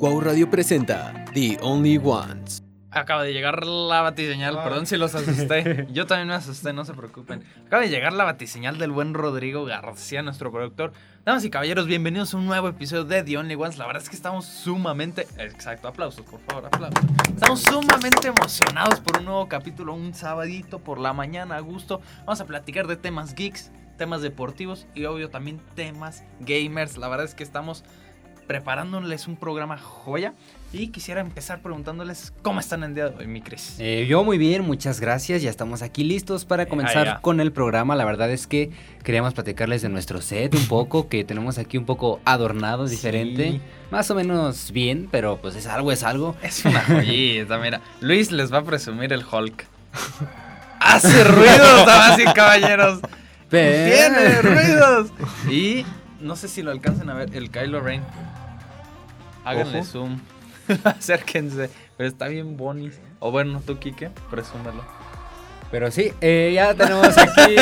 Wow Radio presenta The Only Ones. Acaba de llegar la batiseñal, perdón si los asusté. Yo también me asusté, no se preocupen. Acaba de llegar la batiseñal del buen Rodrigo García, nuestro productor. Damas y caballeros, bienvenidos a un nuevo episodio de The Only Ones. La verdad es que estamos sumamente. Exacto, aplausos, por favor, aplausos. Estamos sumamente emocionados por un nuevo capítulo, un sabadito por la mañana, a gusto. Vamos a platicar de temas geeks, temas deportivos y obvio también temas gamers. La verdad es que estamos preparándoles un programa joya. Y quisiera empezar preguntándoles cómo están el día de hoy, mi Cris. Eh, yo muy bien, muchas gracias. Ya estamos aquí listos para comenzar ya. con el programa. La verdad es que queríamos platicarles de nuestro set un poco, que tenemos aquí un poco adornado, diferente. Más o menos bien, pero pues es algo, es algo. Es una joyita, mira. Luis les va a presumir el Hulk. Hace ruidos, damas y caballeros. Pero- Tiene ruidos. Y no sé si lo alcancen a ver, el Kylo Ren. Háganle Ojo. zoom. Acérquense. Pero está bien bonis. O bueno, tú, Kike, presúmelo. Pero sí, eh, ya tenemos aquí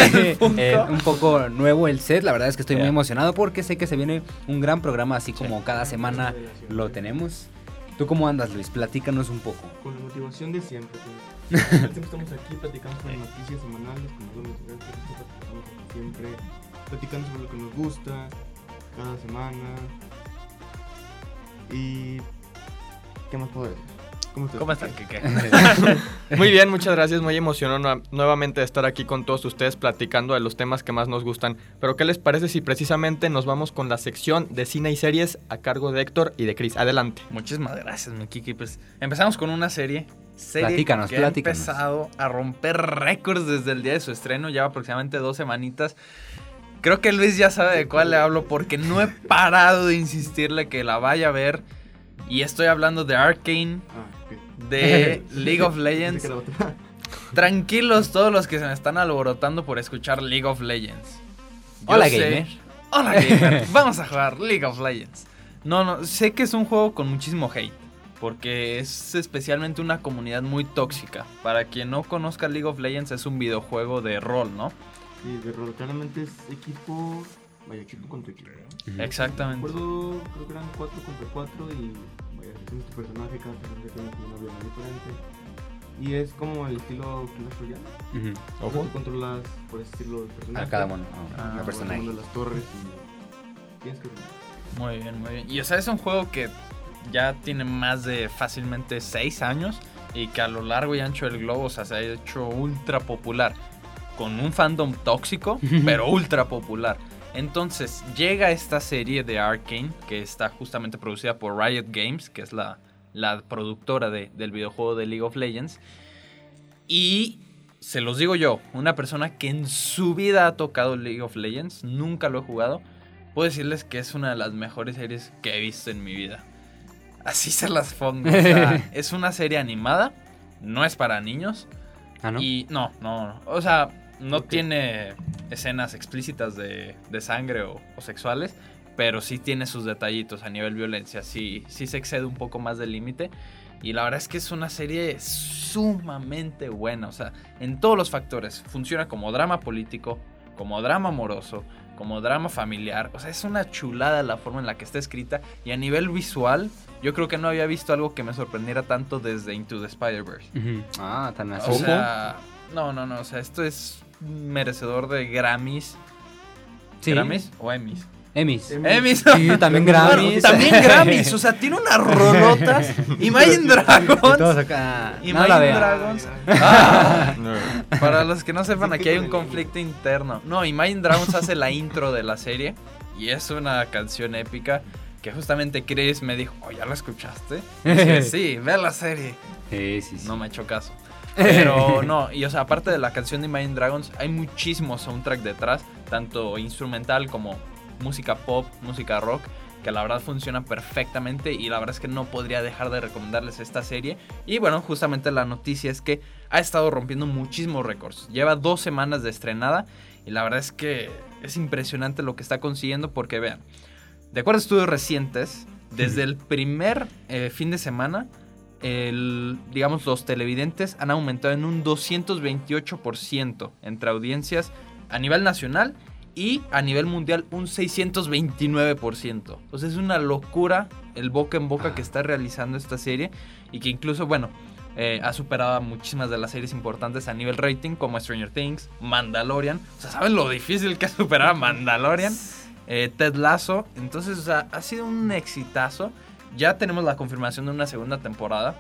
eh, un poco nuevo el set. La verdad es que estoy muy Ya. emocionado porque sé que se viene un gran programa, así como cada semana lo tenemos. ¿Tú cómo andas, Luis? Platícanos un poco. Con la motivación de siempre. pues. siempre estamos aquí platicando sobre noticias semanales, como siempre, platicando sobre lo que nos gusta cada semana. Y. ¿Qué más puedo decir? ¿Cómo estás? ¿Cómo están, Kike? Muy bien, muchas gracias. Muy emocionado nue- nuevamente de estar aquí con todos ustedes platicando de los temas que más nos gustan. Pero ¿qué les parece si precisamente nos vamos con la sección de cine y series a cargo de Héctor y de Chris? Adelante. Muchísimas gracias, mi Kiki. Pues empezamos con una serie. Serie Platícanos, que platícanos. ha empezado a romper récords desde el día de su estreno. Lleva aproximadamente dos semanitas. Creo que Luis ya sabe de cuál le hablo porque no he parado de insistirle que la vaya a ver. Y estoy hablando de Arkane, Ah, de League of Legends. Tranquilos todos los que se me están alborotando por escuchar League of Legends. Yo Hola, sé- gamer. Hola, gamer. Vamos a jugar League of Legends. No, no, sé que es un juego con muchísimo hate. Porque es especialmente una comunidad muy tóxica. Para quien no conozca League of Legends, es un videojuego de rol, ¿no? Sí, de rol, claramente es equipo. Vaya, equipo contra equipo. Exactamente. Recuerdo, creo que eran 4 contra 4 y vaya, tienes tu personaje, cada personaje tiene como una habilidad diferente. Y es como el estilo Clash Royale. Ujú. O sea, tú controlas, por ese estilo, de personaje. A cada uno, a Ah, Vas personaje. tomando las torres y tienes que... Muy bien, muy bien. Y o sea, es un juego que ya tiene más de fácilmente 6 años y que a lo largo y ancho del globo o sea, se ha hecho ultra popular. Con un fandom tóxico, pero ultra popular. Entonces llega esta serie de Arkane, que está justamente producida por Riot Games, que es la, la productora de- del videojuego de League of Legends. Y se los digo yo, una persona que en su vida ha tocado League of Legends, nunca lo he jugado, puedo decirles que es una de las mejores series que he visto en mi vida. Así se las pongo. o sea, es una serie animada, no es para niños. Ah, ¿no? Y no, no, no. O sea, no tiene escenas explícitas de, de sangre o, o sexuales, pero sí tiene sus detallitos a nivel violencia. Sí, sí se excede un poco más del límite. Y la verdad es que es una serie sumamente buena. O sea, en todos los factores. Funciona como drama político, como drama amoroso, como drama familiar. O sea, es una chulada la forma en la que está escrita. Y a nivel visual, yo creo que no había visto algo que me sorprendiera tanto desde Into the Spider-Verse. Ah, tan así. O sea, no, no, no, o sea, esto es merecedor de Grammys. Sí. ¿Grammys o Emmys? Emmys. Emmys. Sí, también Bueno, Grammys. también Grammys, o sea, tiene unas rolotas. Imagine Dragons. No Imagine la vean. Dragons. Ah, para los que no sepan, aquí hay un conflicto interno. No, Imagine Dragons hace la intro de la serie y es una canción épica que justamente Chris me dijo, oh, ¿ya la escuchaste? Y dije, sí, ve la serie. Sí, sí, sí. No me ha hecho caso. Pero no, y o sea, aparte de la canción de Imagine Dragons, hay muchísimo soundtrack detrás, tanto instrumental como música pop, música rock, que la verdad funciona perfectamente y la verdad es que no podría dejar de recomendarles esta serie. Y bueno, justamente la noticia es que ha estado rompiendo muchísimos récords. Lleva dos semanas de estrenada y la verdad es que es impresionante lo que está consiguiendo porque vean, de acuerdo a estudios recientes, desde el primer eh, fin de semana, el, digamos, los televidentes han aumentado en un 228% entre audiencias a nivel nacional y a nivel mundial un 629%. O sea, es una locura el boca en boca que está realizando esta serie y que incluso, bueno, eh, ha superado a muchísimas de las series importantes a nivel rating como Stranger Things, Mandalorian. O sea, ¿saben lo difícil que es superar a Mandalorian? Eh, Ted Lasso. Entonces, o sea, ha sido un exitazo. Ya tenemos la confirmación de una segunda temporada.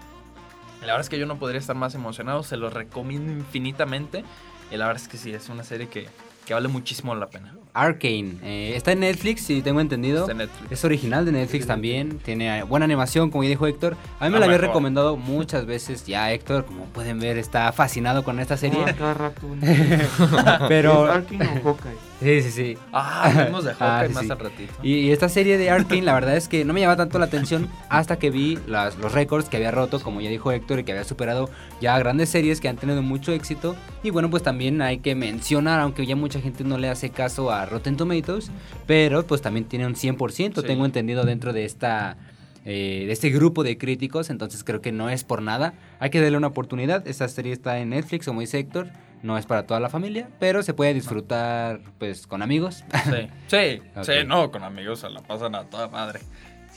La verdad es que yo no podría estar más emocionado. Se lo recomiendo infinitamente. Y la verdad es que sí, es una serie que, que vale muchísimo la pena. Arcane. eh, está en Netflix, si tengo entendido. Está en Netflix. Es original de Netflix también. Tiene buena animación, como ya dijo Héctor. A mí me Lo la había recomendado muchas veces ya Héctor. Como pueden ver, está fascinado con esta serie. No, cada rato. ¿no? Pero. ¿Es Arkin o Hawkeye? Sí, sí, sí. Ah, hablemos de Ah, Hawkeye sí, más sí. al ratito. Y, y esta serie de Arkane, la verdad es que no me llamaba tanto la atención hasta que vi las- los récords que había roto, como ya dijo Héctor, y que había superado ya grandes series que han tenido mucho éxito. Y bueno, pues también hay que mencionar, aunque ya mucha gente no le hace caso a Rotten Tomatoes, pero pues también tiene un 100%, Sí. tengo entendido, dentro de esta... eh, de este grupo de críticos, entonces creo que no es por nada. Hay que darle una oportunidad. Esta serie está en Netflix, como dice Héctor. No es para toda la familia, pero se puede disfrutar pues con amigos. Sí, sí, sí, no, con amigos se la pasan a toda madre.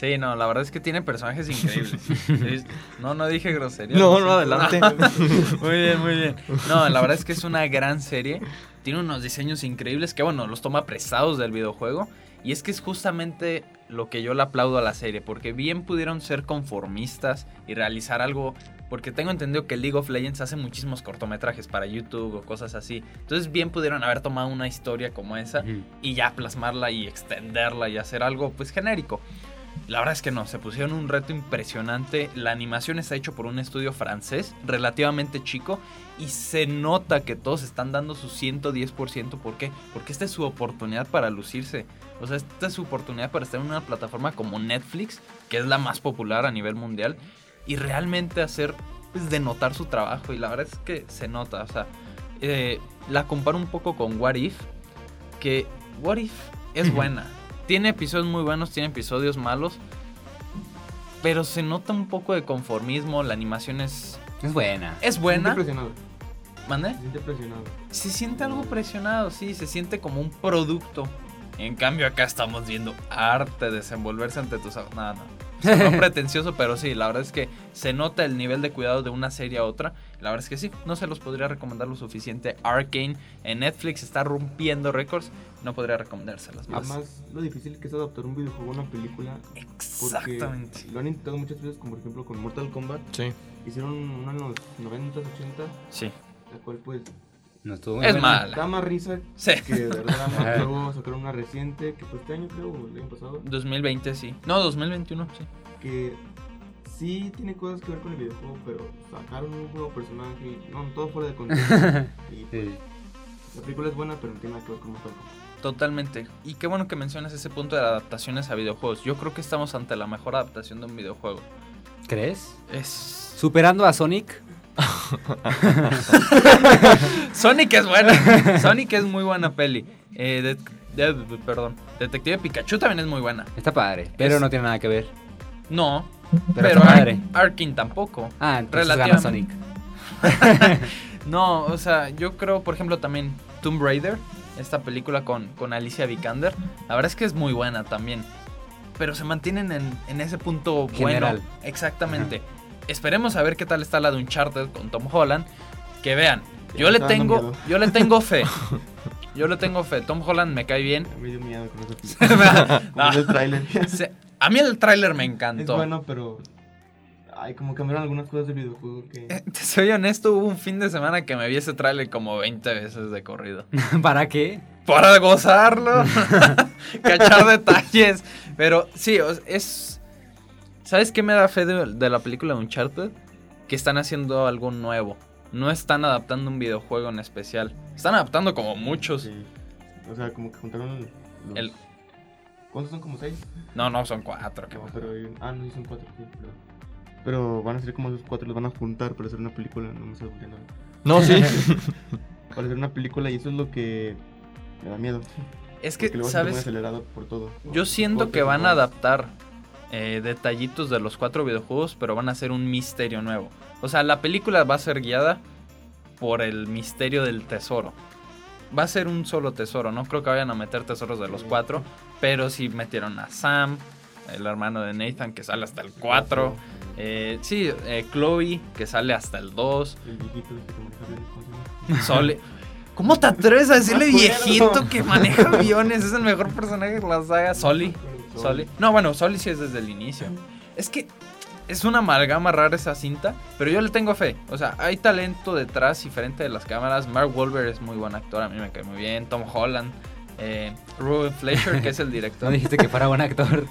Sí, no, la verdad es que tiene personajes increíbles. Sí, no, no dije grosería. No, no, adelante. muy bien, muy bien. No, la verdad es que es una gran serie. Tiene unos diseños increíbles que, bueno, los toma prestados del videojuego. Y es que es justamente lo que yo le aplaudo a la serie, porque bien pudieron ser conformistas y realizar algo, porque tengo entendido que League of Legends hace muchísimos cortometrajes para YouTube o cosas así. Entonces bien pudieron haber tomado una historia como esa y ya plasmarla y extenderla y hacer algo pues genérico. La verdad es que no, se pusieron un reto impresionante. La animación está hecho por un estudio francés relativamente chico y se nota que todos están dando su 110%. ¿Por qué? Porque esta es su oportunidad para lucirse. O sea, esta es su oportunidad para estar en una plataforma como Netflix, que es la más popular a nivel mundial, y realmente hacer, pues, denotar su trabajo. Y la verdad es que se nota. O sea, eh, la comparo un poco con What If, que What If es buena. Tiene episodios muy buenos, tiene episodios malos. Pero se nota un poco de conformismo. La animación es. Es buena. Es Se buena. siente presionado. ¿Mande? Se siente presionado. Se siente algo presionado, sí. Se siente como un producto. En cambio, acá estamos viendo arte desenvolverse ante tus. Nada, no. No pretencioso, pero sí, la verdad es que se nota el nivel de cuidado de una serie a otra. La verdad es que sí, no se los podría recomendar lo suficiente. Arcane en Netflix está rompiendo récords. No podría recomendárselas más. Además, lo difícil que es adaptar un videojuego a una película. Porque Exactamente. lo han intentado muchas veces, como por ejemplo con Mortal Kombat. Sí. Hicieron uno en los 90, 80, Sí. la cual pues No estuvo muy Es buena. mala. da más risa Sí. que de verdad. más. Luego sacaron una reciente, que fue este año creo, o el año pasado, 2020 sí. No, 2021 sí. que sí tiene cosas que ver con el videojuego, pero sacaron un nuevo personaje y no, todo fuera de contexto. y pues, Sí. la película es buena, pero no tiene nada que ver con Mortal. Totalmente. Y qué bueno que mencionas ese punto de adaptaciones a videojuegos. Yo creo que estamos ante la mejor adaptación de un videojuego. ¿Crees? Es. Superando a Sonic. Sonic es buena. Sonic es muy buena peli. Eh, de- de- de- perdón. Detective Pikachu también es muy buena. Está padre, pero Es- no tiene nada que ver. No. Pero, Pero, Ar-. Arkane tampoco. Ah, entonces relativamente. Sonic. No, o sea, yo creo, por ejemplo, también Tomb Raider, esta película con, con Alicia Vikander, la verdad es que es muy buena también. Pero se mantienen en, en ese punto General. bueno. Exactamente. Esperemos a ver qué tal está la de Uncharted con Tom Holland. Que vean, yo le tengo, yo le tengo fe. Yo le tengo fe. Tom Holland me cae bien. Me dio miedo con esa. No, el tráiler. a mí el tráiler me Es encantó. bueno, pero. Ay, como cambiaron algunas cosas del videojuego que. Eh, Te soy honesto, hubo un fin de semana que me vi ese tráiler como 20 veces de corrido. ¿Para qué? para gozarlo, cachar detalles. Pero sí, es. ¿Sabes qué me da fe de, de la película de Uncharted? Que están haciendo algo nuevo. No están adaptando un videojuego en especial. Están adaptando como muchos. Sí. O sea, como que juntaron. Los... El- ¿Cuántos son? ¿Como seis? No, no, son cuatro. qué No, pero. hay un- Ah, no, sí son cuatro. Sí, pero... pero van a ser como esos cuatro, los van a juntar para hacer una película. No me sé por qué no. No, sí. Para hacer una película y eso es lo que. Me da miedo. Es que, Porque luego se muy ¿sabes? acelerado por todo. Yo siento que van a adaptar eh, detallitos de los cuatro videojuegos, pero van a ser un misterio nuevo. O sea, la película va a ser guiada por el misterio del tesoro. va a ser un solo tesoro. No creo que vayan a meter tesoros de los cuatro, pero sí metieron a Sam, el hermano de Nathan, que sale hasta el 4. Eh, sí, eh, Chloe, que sale hasta el 2. El viejito este. Sole. ¿Cómo te atreves a decirle viejito que maneja aviones? Es el mejor personaje de la saga. Soli. Soli. No, bueno, Soli sí es desde el inicio. Es que es una amalgama rara esa cinta, pero yo le tengo fe. O sea, hay talento detrás diferente de las cámaras. Mark Wahlberg es muy buen actor, a mí me cae muy bien. Tom Holland. Eh, Ruben Fleischer, que es el director. No dijiste que fuera buen actor.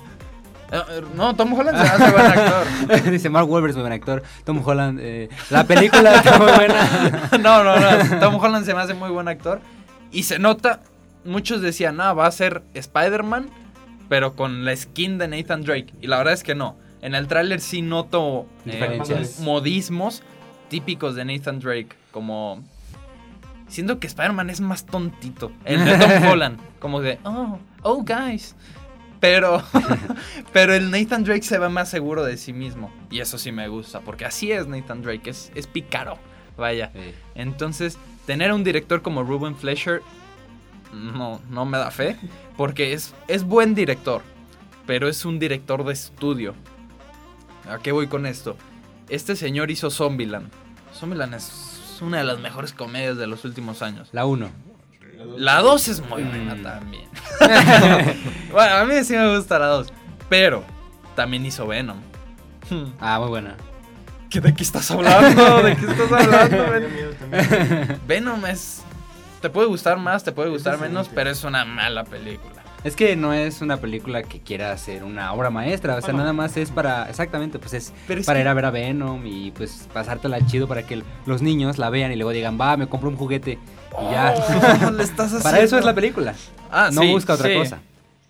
Eh, eh, no, Tom Holland se hace buen actor. Dice Mark Wahlberg es muy buen actor. Tom Holland, eh, la película está muy buena. no, no, no. Tom Holland se me hace muy buen actor. Y se nota, muchos decían, no, va a ser Spider-Man, pero con la skin de Nathan Drake. Y la verdad es que no. En el tráiler sí noto eh, modismos típicos de Nathan Drake. Como... Siento que Spider-Man es más tontito. El de Tom Holland. Como de, oh, oh, guys. Pero, pero el Nathan Drake se ve más seguro de sí mismo. Y eso sí me gusta, porque así es Nathan Drake, es, es pícaro. Vaya. Sí. Entonces, tener un director como Ruben Fleischer no, no me da fe, porque es, es buen director, pero es un director de estudio. ¿A qué voy con esto? Este señor hizo Zombieland. Zombieland es una de las mejores comedias de los últimos años. La 1. La 2 es muy buena Mm. también. bueno, a mí sí me gusta la 2, pero también hizo Venom. Ah, muy buena. ¿qué- ¿De qué estás hablando? ¿De qué estás hablando? Venom es. Te puede gustar más, te puede gustar Es menos, pero es una mala película. Es que no es una película que quiera ser una obra maestra, o sea, no. nada más es para, exactamente, pues es para que- ir a ver a Venom y pues pasártela chido para que los niños la vean y luego digan, va, me compro un juguete y ya. Oh, le estás para eso es haciendo- la película. Ah, no sí, busca otra sí. cosa.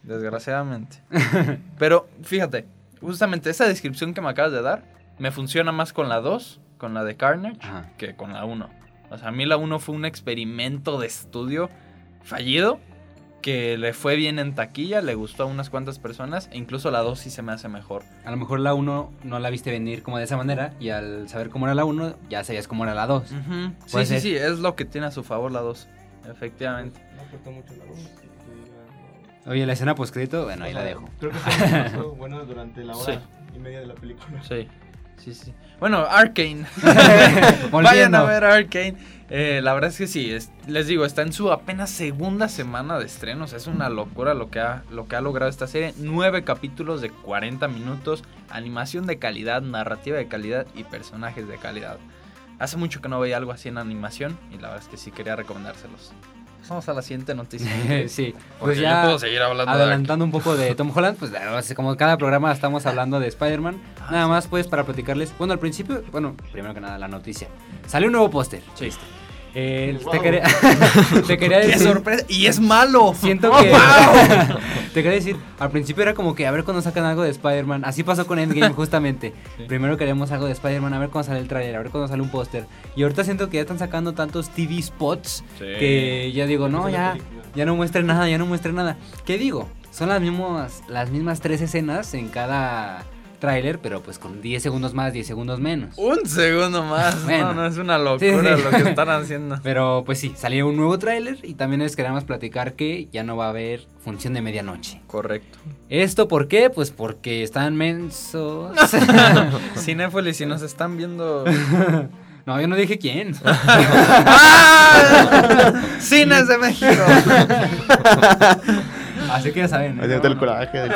Desgraciadamente. Pero fíjate, justamente esa descripción que me acabas de dar me funciona más con la 2, con la de Carnage, Ajá. que con la 1. O sea, a mí la 1 fue un experimento de estudio fallido que le fue bien en taquilla, le gustó a unas cuantas personas, e incluso la 2 sí se me hace mejor. A lo mejor la 1 no la viste venir como de esa manera y al saber cómo era la 1 ya sabías cómo era la 2. Ujú. Sí, Puede sí, ser. sí, es lo que tiene a su favor la 2. Efectivamente. No aporta mucho la voz. así que tú digas, no. Oye, la escena postcrédito, bueno, ahí O la dejo. Creo que fue bueno durante la hora Sí. y media de la película. Sí, sí, sí. Bueno, Arkane. Vayan a ver Arkane. Eh, la verdad es que sí, es- les digo, está en su apenas segunda semana de estrenos. Es una locura lo que, ha, lo que ha logrado esta serie. Nueve capítulos de 40 minutos, animación de calidad, narrativa de calidad y personajes de calidad. Hace mucho que no veía algo así en animación y la verdad es que sí quería recomendárselos. Vamos a la siguiente noticia. sí, pues ya puedo seguir hablando de adelantando un poco de Tom Holland, pues como cada programa estamos hablando de Spider-Man, Ah, nada más pues para platicarles, bueno al principio, bueno, primero que nada la noticia, salió un nuevo póster, Sí. Eh, te, quería, te quería ¡Qué decir, sorpresa! ¡Y es malo! siento ¡Oh, que, wow! Te quería decir, al principio era como que a ver cuando sacan algo de Spider-Man, así pasó con Endgame justamente, Sí. primero queríamos algo de Spider-Man, a ver cuándo sale el trailer, a ver cuándo sale un póster, y ahorita siento que ya están sacando tantos TV spots que ya digo, no, ya, ya no muestren nada, ya no muestren nada. ¿Qué digo? Son las mismas, las mismas tres escenas en cada tráiler, pero pues con 10 segundos más, 10 segundos menos. Un segundo más. Bueno. No, no, es una locura Sí, sí. lo que están haciendo. Pero pues sí, salió un nuevo tráiler y también les queríamos platicar que ya no va a haber función de medianoche. Correcto. ¿Esto por qué? Pues porque están mensos. Cinéfilis, si nos están viendo. no, yo no dije quién. ¡Ah! ¡Cines de México! Así que ya saben. ¿no? El coraje del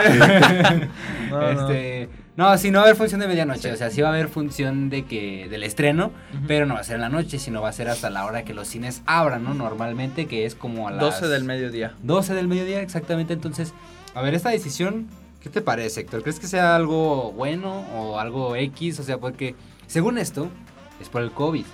no. este, no, sí, no va a haber función de medianoche. O sea, sí va a haber función de que del estreno, pero no va a ser en la noche, sino va a ser hasta la hora que los cines abran, ¿no? Normalmente, que es como a las 12 del mediodía. 12 del mediodía, exactamente. Entonces, a ver, esta decisión, ¿qué te parece, Héctor? ¿Crees que sea algo bueno o algo X? O sea, porque según esto, es por el COVID,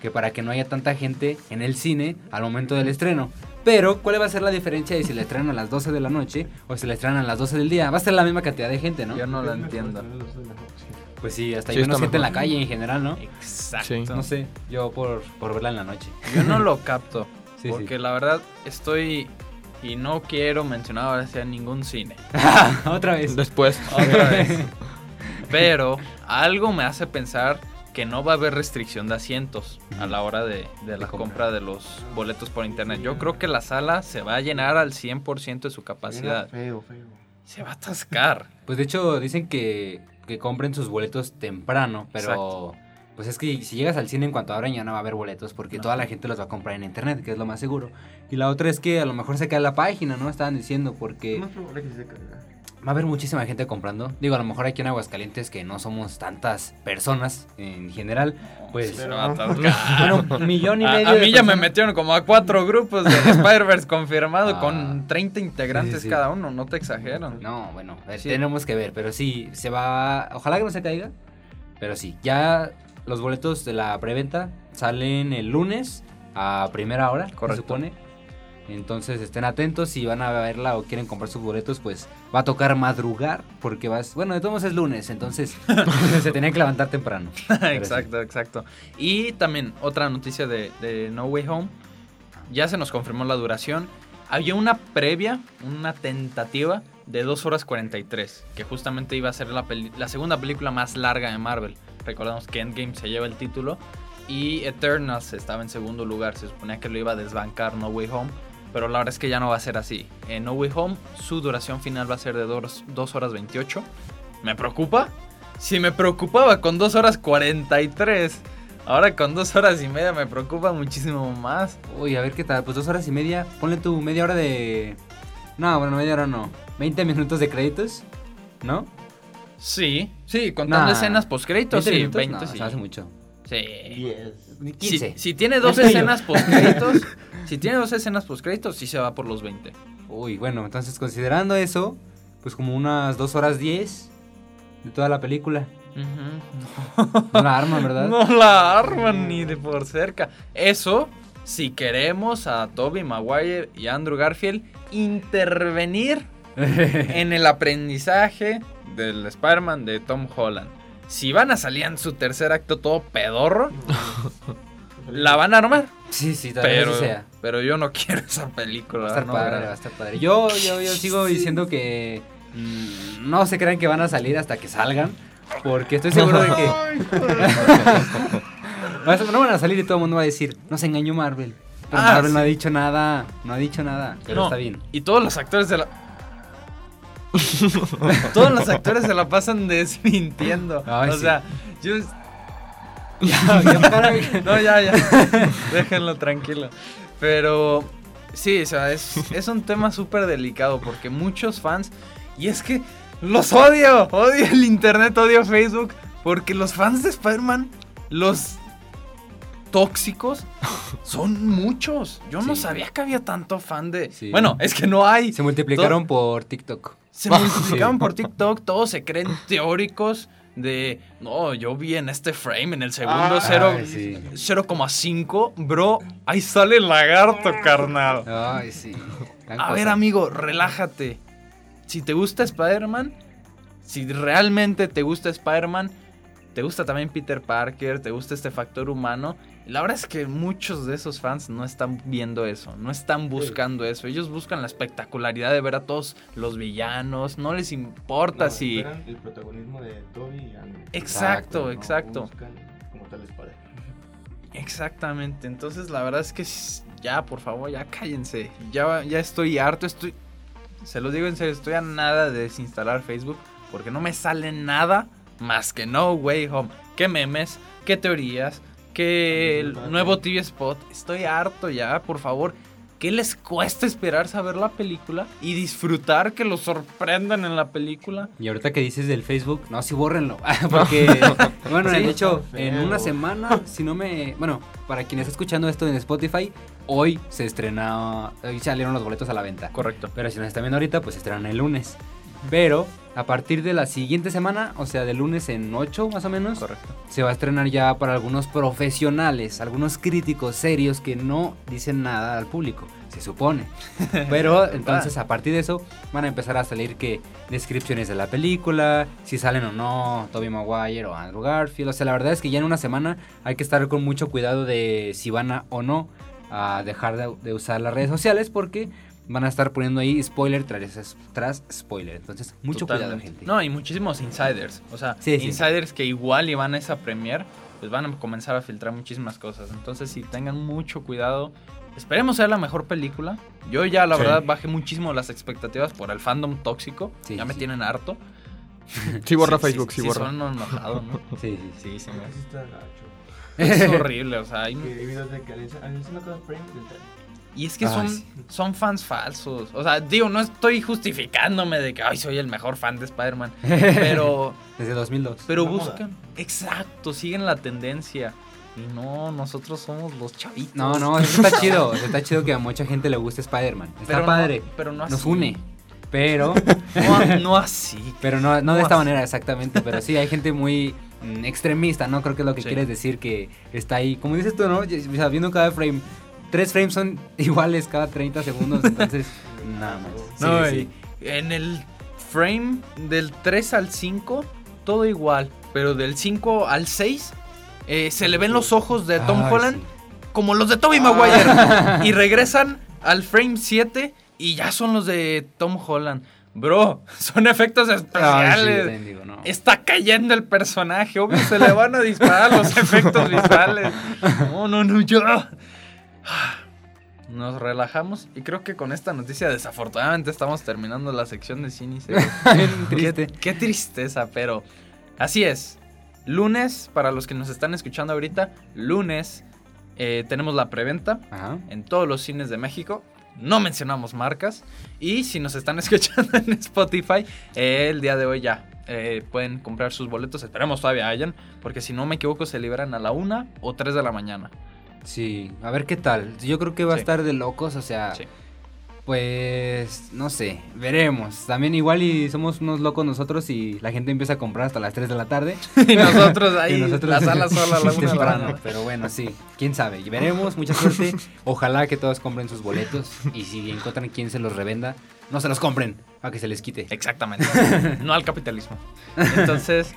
que para que no haya tanta gente en el cine al momento del estreno. Pero, ¿cuál va a ser la diferencia de si le estrenan a las 12 de la noche o si le estrenan a las 12 del día? Va a ser la misma cantidad de gente, ¿no? Yo no lo entiendo. Pues sí, hasta hay Sí, menos gente en la calle en general, ¿no? Exacto. Sí. No sé, yo por, por verla en la noche. Yo no lo capto. Sí, porque la verdad estoy. Y no quiero mencionar ahora sea ningún cine. Otra vez. Después. Otra vez. Pero algo me hace pensar que no va a haber restricción de asientos a la hora de, de la compra. compra de los boletos por internet. Yo creo que la sala se va a llenar al 100% de su capacidad. Feo, feo. Se va a atascar. Pues de hecho dicen que, que compren sus boletos temprano, pero pues es que si llegas al cine en cuanto abran ya no va a haber boletos porque No. toda la gente los va a comprar en internet, que es lo más seguro. Y la otra es que a lo mejor se cae la página, ¿no? Estaban diciendo porque Es más probable que se caiga. Va a haber muchísima gente comprando. Digo, a lo mejor aquí en Aguascalientes que no somos tantas personas en general, pues pero- a atascar. bueno, un millón y A, medio a de mí ya me personas. metieron como a cuatro grupos de Spider-Verse confirmado Ah. con 30 integrantes Sí, sí, sí. cada uno, no te exagero. No, bueno, a Sí. tenemos que ver, pero sí, se va, ojalá que no se caiga, pero sí, ya los boletos de la preventa salen el lunes a primera hora, se supone. Entonces estén atentos si van a verla o quieren comprar sus boletos, pues va a tocar madrugar porque vas, bueno, de todos modos es lunes, entonces se tenía que levantar temprano. Sí. exacto, exacto. Y también otra noticia de, de No Way Home. Ya se nos confirmó la duración. Había una previa, una tentativa de 2 horas 43, que justamente iba a ser la, la segunda película más larga de Marvel. Recordamos que Endgame se lleva el título y Eternals estaba en segundo lugar. Se suponía que lo iba a desbancar No Way Home, pero la verdad es que ya no va a ser así. En No Way Home su duración final va a ser de 2 horas 28. ¿Me preocupa? Si me preocupaba con 2 horas 43, ahora con 2 horas y media me preocupa muchísimo más. Uy, a ver qué tal, pues dos horas y media, ponle tu media hora de... No, bueno, media hora no, 20 minutos de créditos, ¿no? Sí, sí, contando Nah. escenas postcréditos, 20 sí, minutos, 20 no, sí. se hace mucho. Sí. 10. Si, 15. si tiene dos escenas postcréditos, si tiene dos escenas postcréditos, sí se va por los 20. Uy, bueno, entonces considerando eso, pues como unas 2 horas 10 de toda la película. No la arman, ¿verdad? No la arman ni de por cerca. Eso, si queremos a Toby Maguire y Andrew Garfield intervenir en el aprendizaje del Spider-Man de Tom Holland. Si van a salir en su tercer acto todo pedorro, la van a armar. sí, sí, tal vez Pero, así sea. pero yo no quiero esa película. Va a estar no, padre, va a estar padre. Yo, yo, yo sigo diciendo que mm, no se crean que van a salir hasta que salgan. Porque estoy seguro de que. No van a salir y todo el mundo va a decir, nos engañó Marvel. Pero Ah, Marvel no ha dicho nada, no ha dicho nada, pero No, está bien. Y todos los actores de la. todos los actores se la pasan desmintiendo. Ay, o sí. sea, yo. Ya, ya para- No, ya, ya. Déjenlo tranquilo. Pero sí, o sea, es, es un tema súper delicado porque muchos fans. Y es que los odio. Odio el internet, odio Facebook. Porque los fans de Spider-Man, los tóxicos, son muchos. Yo no sabía que había tanto fan de. Sí. Bueno, es que no hay. Se multiplicaron por TikTok. Se multiplicaban por TikTok, todos se creen teóricos de, no, yo vi en este frame, en el segundo Ah, cero- Ay, sí. 0,5, bro, ahí sale el lagarto, carnal. Ay, sí. Tan A ver, amigo, relájate. Si te gusta Spider-Man, si realmente te gusta Spider-Man, te gusta también Peter Parker, te gusta este factor humano. La verdad es que muchos de esos fans no están viendo eso, no están buscando eso. Ellos buscan la espectacularidad de ver a todos los villanos, no les importa No, si... esperan el protagonismo de Toby y Andrew. Exacto, No exacto. buscan como. Exactamente, entonces la verdad es que ya, por favor, ya cállense. Ya, ya estoy harto, estoy... Se lo digo en serio, estoy a nada de desinstalar Facebook porque no me sale nada más que No Way Home. ¿Qué memes? ¿Qué teorías? ¿Qué el nuevo TV Spot? Estoy harto ya, por favor. ¿Qué les cuesta esperar saber la película y disfrutar que los sorprendan en la película? Y ahorita que dices del Facebook, no, sí, bórrenlo. Porque, bueno, Sí, de hecho, en una semana, si no me. Bueno, para quien está escuchando esto en Spotify, hoy se estrenó. Hoy salieron los boletos a la venta. Correcto. Pero si nos están viendo ahorita, pues se estrenan el lunes. Pero a partir de la siguiente semana, o sea, de lunes en 8 más o menos, Correcto. se va a estrenar ya para algunos profesionales, algunos críticos serios que no dicen nada al público, se supone. Pero entonces a partir de eso van a empezar a salir que descripciones de la película, si salen o no Toby Maguire o Andrew Garfield. O sea, la verdad es que ya en una semana hay que estar con mucho cuidado de si van a o no a dejar de, de usar las redes sociales porque van a estar poniendo ahí spoiler tras, tras spoiler. Entonces, mucho cuidado, gente. No, y muchísimos insiders. O sea, Sí, sí. insiders que igual iban a esa premier pues van a comenzar a filtrar muchísimas cosas. Entonces, si tengan mucho cuidado. Esperemos ser la mejor película. Yo ya, la Sí. verdad, bajé muchísimo las expectativas por el fandom tóxico. Sí, ya me sí. tienen harto. Sí borra Facebook, sí, borra. son enojados, ¿no? Sí, sí, Sí, sí. Es horrible, o sea, hay- Que hay videos de que y es que Ay, son, sí. son fans falsos. O sea, digo, no estoy justificándome de que, ay, soy el mejor fan de Spider-Man. Pero, Desde 2002. pero moda. buscan, exacto, siguen la tendencia. Y no, nosotros somos los chavitos. No, no, eso está chido. Está chido que a mucha gente le guste Spider-Man. Está Pero no- padre. pero no Nos así. une. Pero, No, no así. pero no, no de esta manera exactamente. Pero sí, hay gente muy mm, extremista, ¿no? Creo que es lo que Sí. quieres decir, que está ahí. Como dices tú, ¿no? O sea, viendo cada frame. Tres frames son iguales cada 30 segundos, entonces, nada más. Sí, No, sí. y En el frame del 3 al 5, todo igual. Pero del 5 al 6, eh, se le ven los ojos de Tom Holland sí. como los de Tobey Maguire. y regresan al frame 7 y ya son los de Tom Holland. Bro, son efectos Ay, sí, especiales. digo, no. Está cayendo el personaje, obvio se le van a disparar los efectos visuales. No, no, no, yo. Nos relajamos y creo que con esta noticia desafortunadamente estamos terminando la sección de cine triste. Qué, qué tristeza, pero así es. Lunes, para los que nos están escuchando ahorita, lunes eh, tenemos la preventa Ajá. en todos los cines de México. No mencionamos marcas. Y si nos están escuchando en Spotify, eh, el día de hoy ya eh, pueden comprar sus boletos. Esperemos todavía hayan, porque si no me equivoco, se liberan a la 1 o 3 de la mañana. Sí, a ver qué tal. Yo creo que va a estar de locos, o sea, Sí. pues no sé, veremos. También igual y somos unos locos nosotros y la gente empieza a comprar hasta las 3 de la tarde. y nosotros ahí, Y nosotros la sala sola a la 1 de la temprano. Pero bueno, sí, quién sabe. Y veremos, mucha suerte. Ojalá que todos compren sus boletos y si encuentran quien se los revenda, no se los compren, para que se les quite. Exactamente. no al capitalismo. Entonces,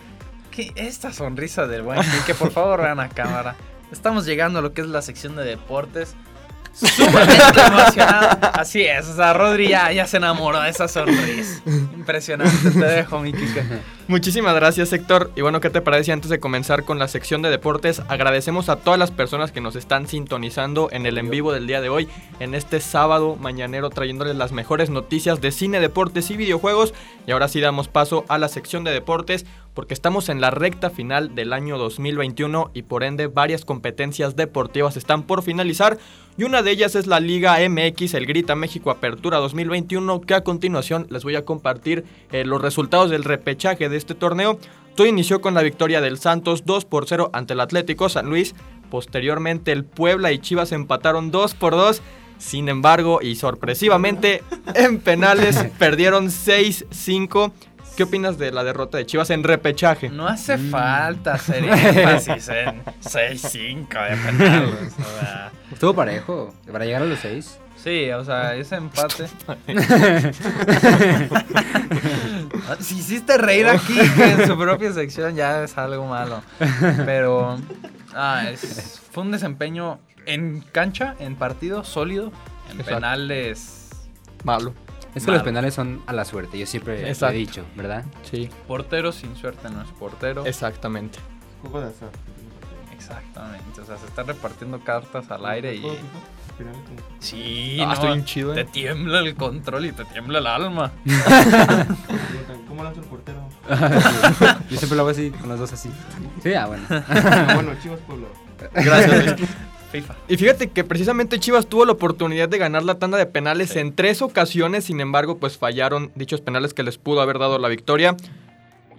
¿qué? esta sonrisa del buen que por favor vean a cámara. Estamos llegando a lo que es la sección de deportes. Sumamente emocionado. Así es, o sea, Rodri ya, ya se enamoró de esa sonrisa. Impresionante, te dejo, mi Kike. Muchísimas gracias Héctor. Y bueno, ¿qué te parece antes de comenzar con la sección de deportes? Agradecemos a todas las personas que nos están sintonizando en el en vivo del día de hoy, en este sábado mañanero trayéndoles las mejores noticias de cine, deportes y videojuegos. Y ahora sí damos paso a la sección de deportes porque estamos en la recta final del año 2021 y por ende varias competencias deportivas están por finalizar. Y una de ellas es la Liga MX, el Grita México Apertura 2021, que a continuación les voy a compartir eh, los resultados del repechaje de este torneo. Todo inició con la victoria del Santos 2 por 0 ante el Atlético San Luis. Posteriormente el Puebla y Chivas empataron 2 por 2. Sin embargo, y sorpresivamente, en penales perdieron 6-5. ¿Qué opinas de la derrota de Chivas en repechaje? No hace falta hacer énfasis en 6-5 de penales. O sea, Estuvo parejo, para llegar a los 6. Sí, o sea, ese empate. si hiciste reír aquí en su propia sección, ya es algo malo. Pero ah, es- fue un desempeño en cancha, en partido, sólido. En Exacto. penales, Malo. Es que los penales son a la suerte, yo siempre lo he dicho, ¿verdad? Sí, portero sin suerte no es portero. exactamente. Juego de. Exactamente, o sea, se está repartiendo cartas al aire y... Como- Sí, Ah, no, estoy bien chido, te eh. tiembla el control y te tiembla el alma. ¿Cómo lanza el portero? Yo siempre lo hago así, con los dos así. Sí, ah, bueno. bueno, Chivas Puebla. Gracias. FIFA. Y fíjate que precisamente Chivas tuvo la oportunidad de ganar la tanda de penales Sí. en tres ocasiones, sin embargo, pues fallaron dichos penales que les pudo haber dado la victoria.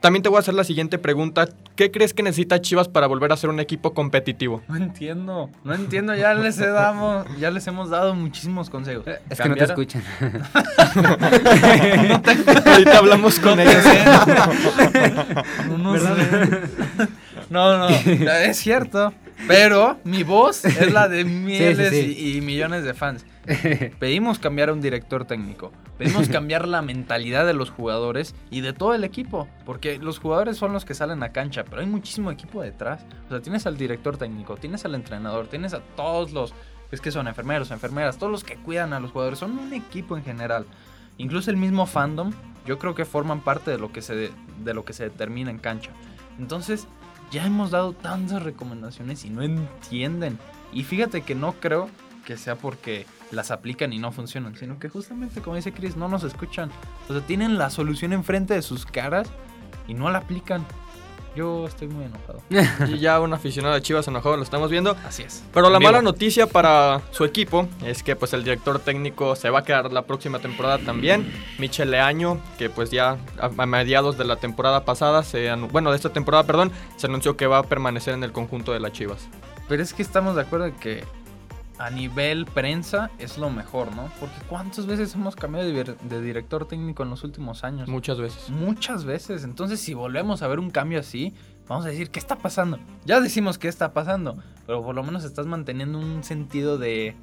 También te voy a hacer la siguiente pregunta. ¿Qué crees que necesita Chivas para volver a ser un equipo competitivo? No entiendo, no entiendo, ya les, he dado, ya les hemos dado muchísimos consejos. Es que no te escuchan. Ahorita hablamos con ellos. No, no sé. No, no, es cierto. Pero mi voz es la de miles sí. Y, y millones de fans. Pedimos cambiar a un director técnico. Pedimos cambiar la mentalidad de los jugadores y de todo el equipo. Porque los jugadores son los que salen a cancha, pero hay muchísimo equipo detrás. O sea, tienes al director técnico, tienes al entrenador, tienes a todos los... Es que son enfermeros, enfermeras, todos los que cuidan a los jugadores. Son un equipo en general. Incluso el mismo fandom, yo creo que forman parte de lo que se, de lo que se determina en cancha. Entonces, Ya hemos dado tantas recomendaciones y no entienden. Y fíjate que no creo que sea porque las aplican y no funcionan, sino que justamente como dice Chris, no nos escuchan. O sea, tienen la solución enfrente de sus caras y no la aplican. Yo estoy muy enojado. Y ya un aficionado de Chivas enojado lo estamos viendo. Así es. Pero la vivo. mala noticia para su equipo es que pues el director técnico se va a quedar la próxima temporada también. Michel Leaño, que pues ya a, mediados de la temporada pasada, se bueno, de esta temporada, perdón, se anunció que va a permanecer en el conjunto de las Chivas. Pero es que estamos de acuerdo en que a nivel prensa es lo mejor, ¿no? Porque ¿cuántas veces hemos cambiado de, dir- de director técnico en los últimos años? Muchas veces. Muchas veces. Entonces, si volvemos a ver un cambio así, vamos a decir, ¿qué está pasando? Ya decimos qué está pasando, pero por lo menos estás manteniendo un sentido de,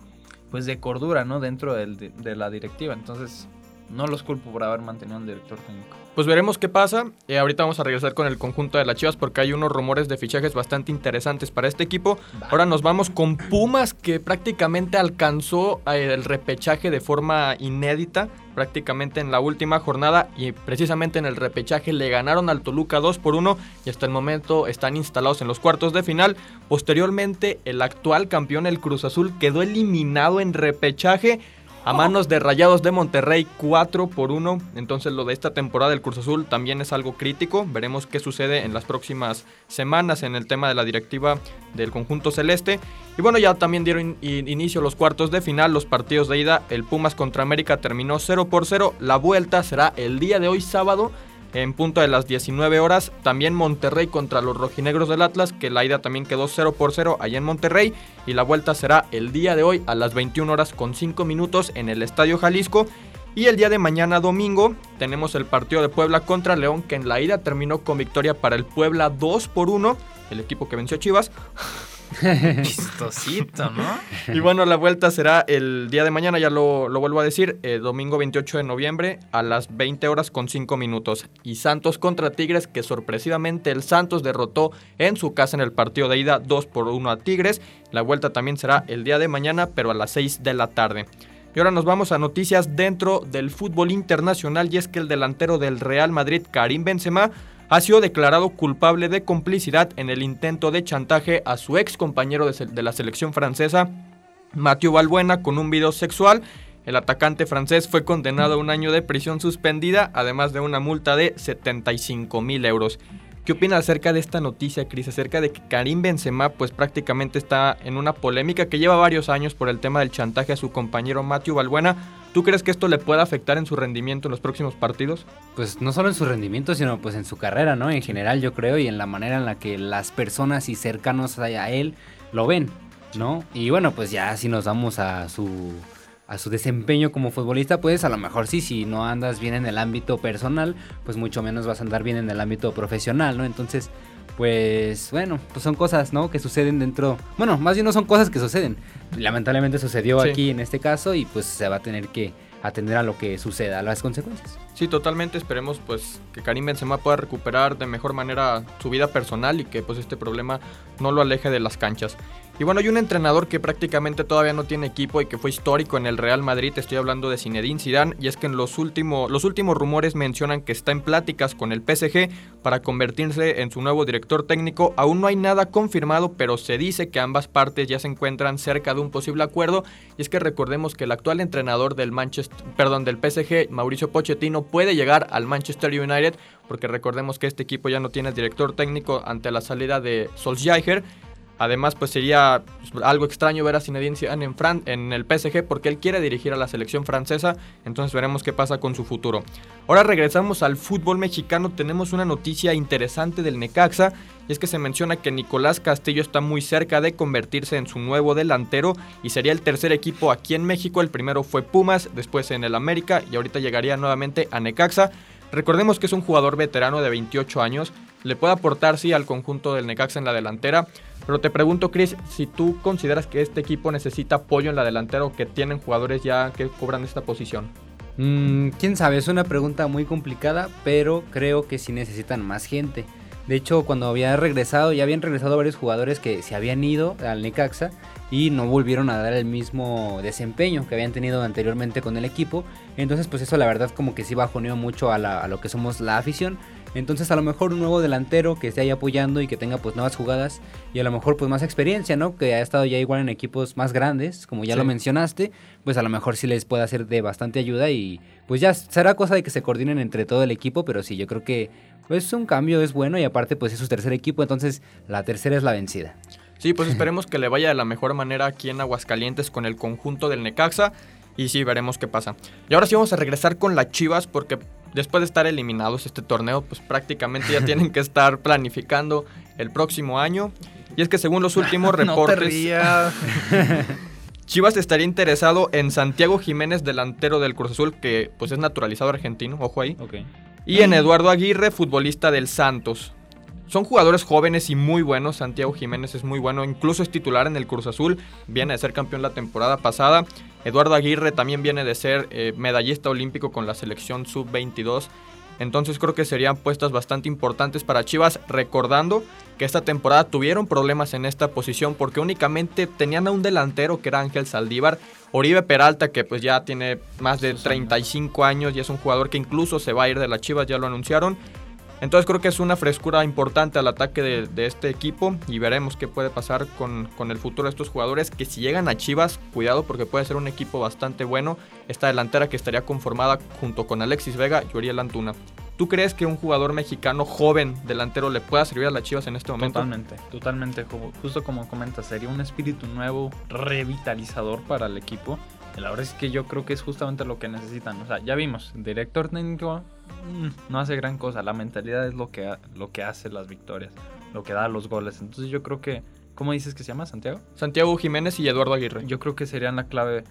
pues, de cordura, ¿no? Dentro del- de, de la directiva. Entonces, no los culpo por haber mantenido un director técnico. Pues veremos qué pasa. Eh, ahorita vamos a regresar con el conjunto de las Chivas porque hay unos rumores de fichajes bastante interesantes para este equipo. Ahora nos vamos con Pumas que prácticamente alcanzó eh, el repechaje de forma inédita, prácticamente en la última jornada y precisamente en el repechaje le ganaron al Toluca 2 por 1 y hasta el momento están instalados en los cuartos de final. Posteriormente el actual campeón el Cruz Azul quedó eliminado en repechaje a manos de Rayados de Monterrey 4 por 1. Entonces lo de esta temporada del Cruz Azul también es algo crítico. Veremos qué sucede en las próximas semanas en el tema de la directiva del conjunto celeste. Y bueno, ya también dieron in- inicio los cuartos de final, los partidos de ida. El Pumas contra América terminó 0 por 0. La vuelta será el día de hoy sábado. En punto de las 19 horas, también Monterrey contra los rojinegros del Atlas, que la ida también quedó 0 por 0 allá en Monterrey. Y la vuelta será el día de hoy a las 21 horas con 5 minutos en el Estadio Jalisco. Y el día de mañana domingo tenemos el partido de Puebla contra León, que en la ida terminó con victoria para el Puebla 2 por 1, el equipo que venció a Chivas. Chistosito, ¿no? Y bueno, la vuelta será el día de mañana, ya lo, lo vuelvo a decir, eh, domingo 28 de noviembre a las 20 horas con 5 minutos. Y Santos contra Tigres, que sorpresivamente el Santos derrotó en su casa en el partido de ida 2 por 1 a Tigres. La vuelta también será el día de mañana, pero a las 6 de la tarde. Y ahora nos vamos a noticias dentro del fútbol internacional y es que el delantero del Real Madrid, Karim Benzema, ha sido declarado culpable de complicidad en el intento de chantaje a su ex compañero de, la selección francesa, Mathieu Balbuena, con un video sexual. El atacante francés fue condenado a un año de prisión suspendida, además de una multa de 75 mil euros. ¿Qué opinas acerca de esta noticia, Cris? Acerca de que Karim Benzema, pues prácticamente está en una polémica que lleva varios años por el tema del chantaje a su compañero Matthew Balbuena. ¿Tú crees que esto le pueda afectar en su rendimiento en los próximos partidos? Pues no solo en su rendimiento, sino pues en su carrera, ¿no? En general yo creo y en la manera en la que las personas y cercanos a él lo ven, ¿no? Y bueno, pues ya si nos vamos a su a su desempeño como futbolista, pues a lo mejor sí, si no andas bien en el ámbito personal, pues mucho menos vas a andar bien en el ámbito profesional, ¿no? Entonces, pues bueno, pues son cosas, ¿no? Que suceden dentro, bueno, más bien no son cosas que suceden. Lamentablemente sucedió Sí. aquí en este caso y pues se va a tener que atender a lo que suceda, a las consecuencias. Sí, totalmente. Esperemos pues que Karim Benzema pueda recuperar de mejor manera su vida personal y que pues este problema no lo aleje de las canchas. Y bueno, hay un entrenador que prácticamente todavía no tiene equipo y que fue histórico en el Real Madrid. Estoy hablando de Zinedine Zidane y es que en los últimos los últimos rumores mencionan que está en pláticas con el PSG para convertirse en su nuevo director técnico. Aún no hay nada confirmado, pero se dice que ambas partes ya se encuentran cerca de un posible acuerdo. Y es que recordemos que el actual entrenador del Manchester, perdón, del PSG, Mauricio Pochettino, puede llegar al Manchester United, porque recordemos que este equipo ya no tiene director técnico ante la salida de Solskjaer. Además, pues sería pues, algo extraño ver a Zinedine Zidane en, Fran en el PSG porque él quiere dirigir a la selección francesa. Entonces veremos qué pasa con su futuro. Ahora regresamos al fútbol mexicano. Tenemos una noticia interesante del Necaxa. Y es que se menciona que Nicolás Castillo está muy cerca de convertirse en su nuevo delantero y sería el tercer equipo aquí en México. El primero fue Pumas, después en el América y ahorita llegaría nuevamente a Necaxa. Recordemos que es un jugador veterano de 28 años. Le puede aportar, sí, al conjunto del Necaxa en la delantera. Pero te pregunto, Chris, si tú consideras que este equipo necesita apoyo en la delantera o que tienen jugadores ya que cobran esta posición. Mm, Quién sabe, es una pregunta muy complicada, pero creo que sí necesitan más gente. De hecho, cuando había regresado, ya habían regresado varios jugadores que se habían ido al Necaxa y no volvieron a dar el mismo desempeño que habían tenido anteriormente con el equipo. Entonces, pues eso la verdad como que sí bajoneó mucho a, la- a lo que somos la afición. Entonces a lo mejor un nuevo delantero que esté ahí apoyando y que tenga pues nuevas jugadas y a lo mejor pues más experiencia, ¿no? Que ha estado ya igual en equipos más grandes, como ya lo mencionaste, pues a lo mejor sí les puede hacer de bastante ayuda y pues ya será cosa de que se coordinen entre todo el equipo, pero sí, yo creo que pues un cambio es bueno y aparte pues es su tercer equipo, entonces la tercera es la vencida. Sí, pues esperemos que le vaya de la mejor manera aquí en Aguascalientes con el conjunto del Necaxa. Y sí, veremos qué pasa. Y ahora sí vamos a regresar con las Chivas porque después de estar eliminados este torneo, pues prácticamente ya tienen que estar planificando el próximo año. Y es que según los últimos reportes. Chivas estaría interesado en Santiago Jiménez, delantero del Cruz Azul, que pues es naturalizado argentino, ojo ahí. ok. Y en Eduardo Aguirre, futbolista del Santos. Son jugadores jóvenes y muy buenos. Santiago Jiménez es muy bueno, incluso es titular en el Cruz Azul. Viene de ser campeón la temporada pasada. Eduardo Aguirre también viene de ser eh, medallista olímpico con la selección sub-22. Entonces creo que serían puestas bastante importantes para Chivas, recordando que esta temporada tuvieron problemas en esta posición porque únicamente tenían a un delantero que era Ángel Saldívar, Oribe Peralta que pues ya tiene más de Sus años. 35 años y es un jugador que incluso se va a ir de las Chivas, ya lo anunciaron. Entonces creo que es una frescura importante al ataque de, este equipo y veremos qué puede pasar con, el futuro de estos jugadores que si llegan a Chivas, cuidado porque puede ser un equipo bastante bueno. Esta delantera que estaría conformada junto con Alexis Vega y Uriel Antuna. ¿Tú crees que un jugador mexicano joven delantero le pueda servir a las Chivas en este momento? Totalmente, totalmente. Justo como comentas, sería un espíritu nuevo, revitalizador para el equipo. La verdad es que yo creo que es justamente lo que necesitan. O sea, ya vimos, director técnico mm, no hace gran cosa. La mentalidad es lo que, ha- lo que hace las victorias, lo que da los goles. Entonces yo creo que, ¿cómo dices que se llama Santiago? Santiago Jiménez y Eduardo Aguirre. Yo creo que serían la clave,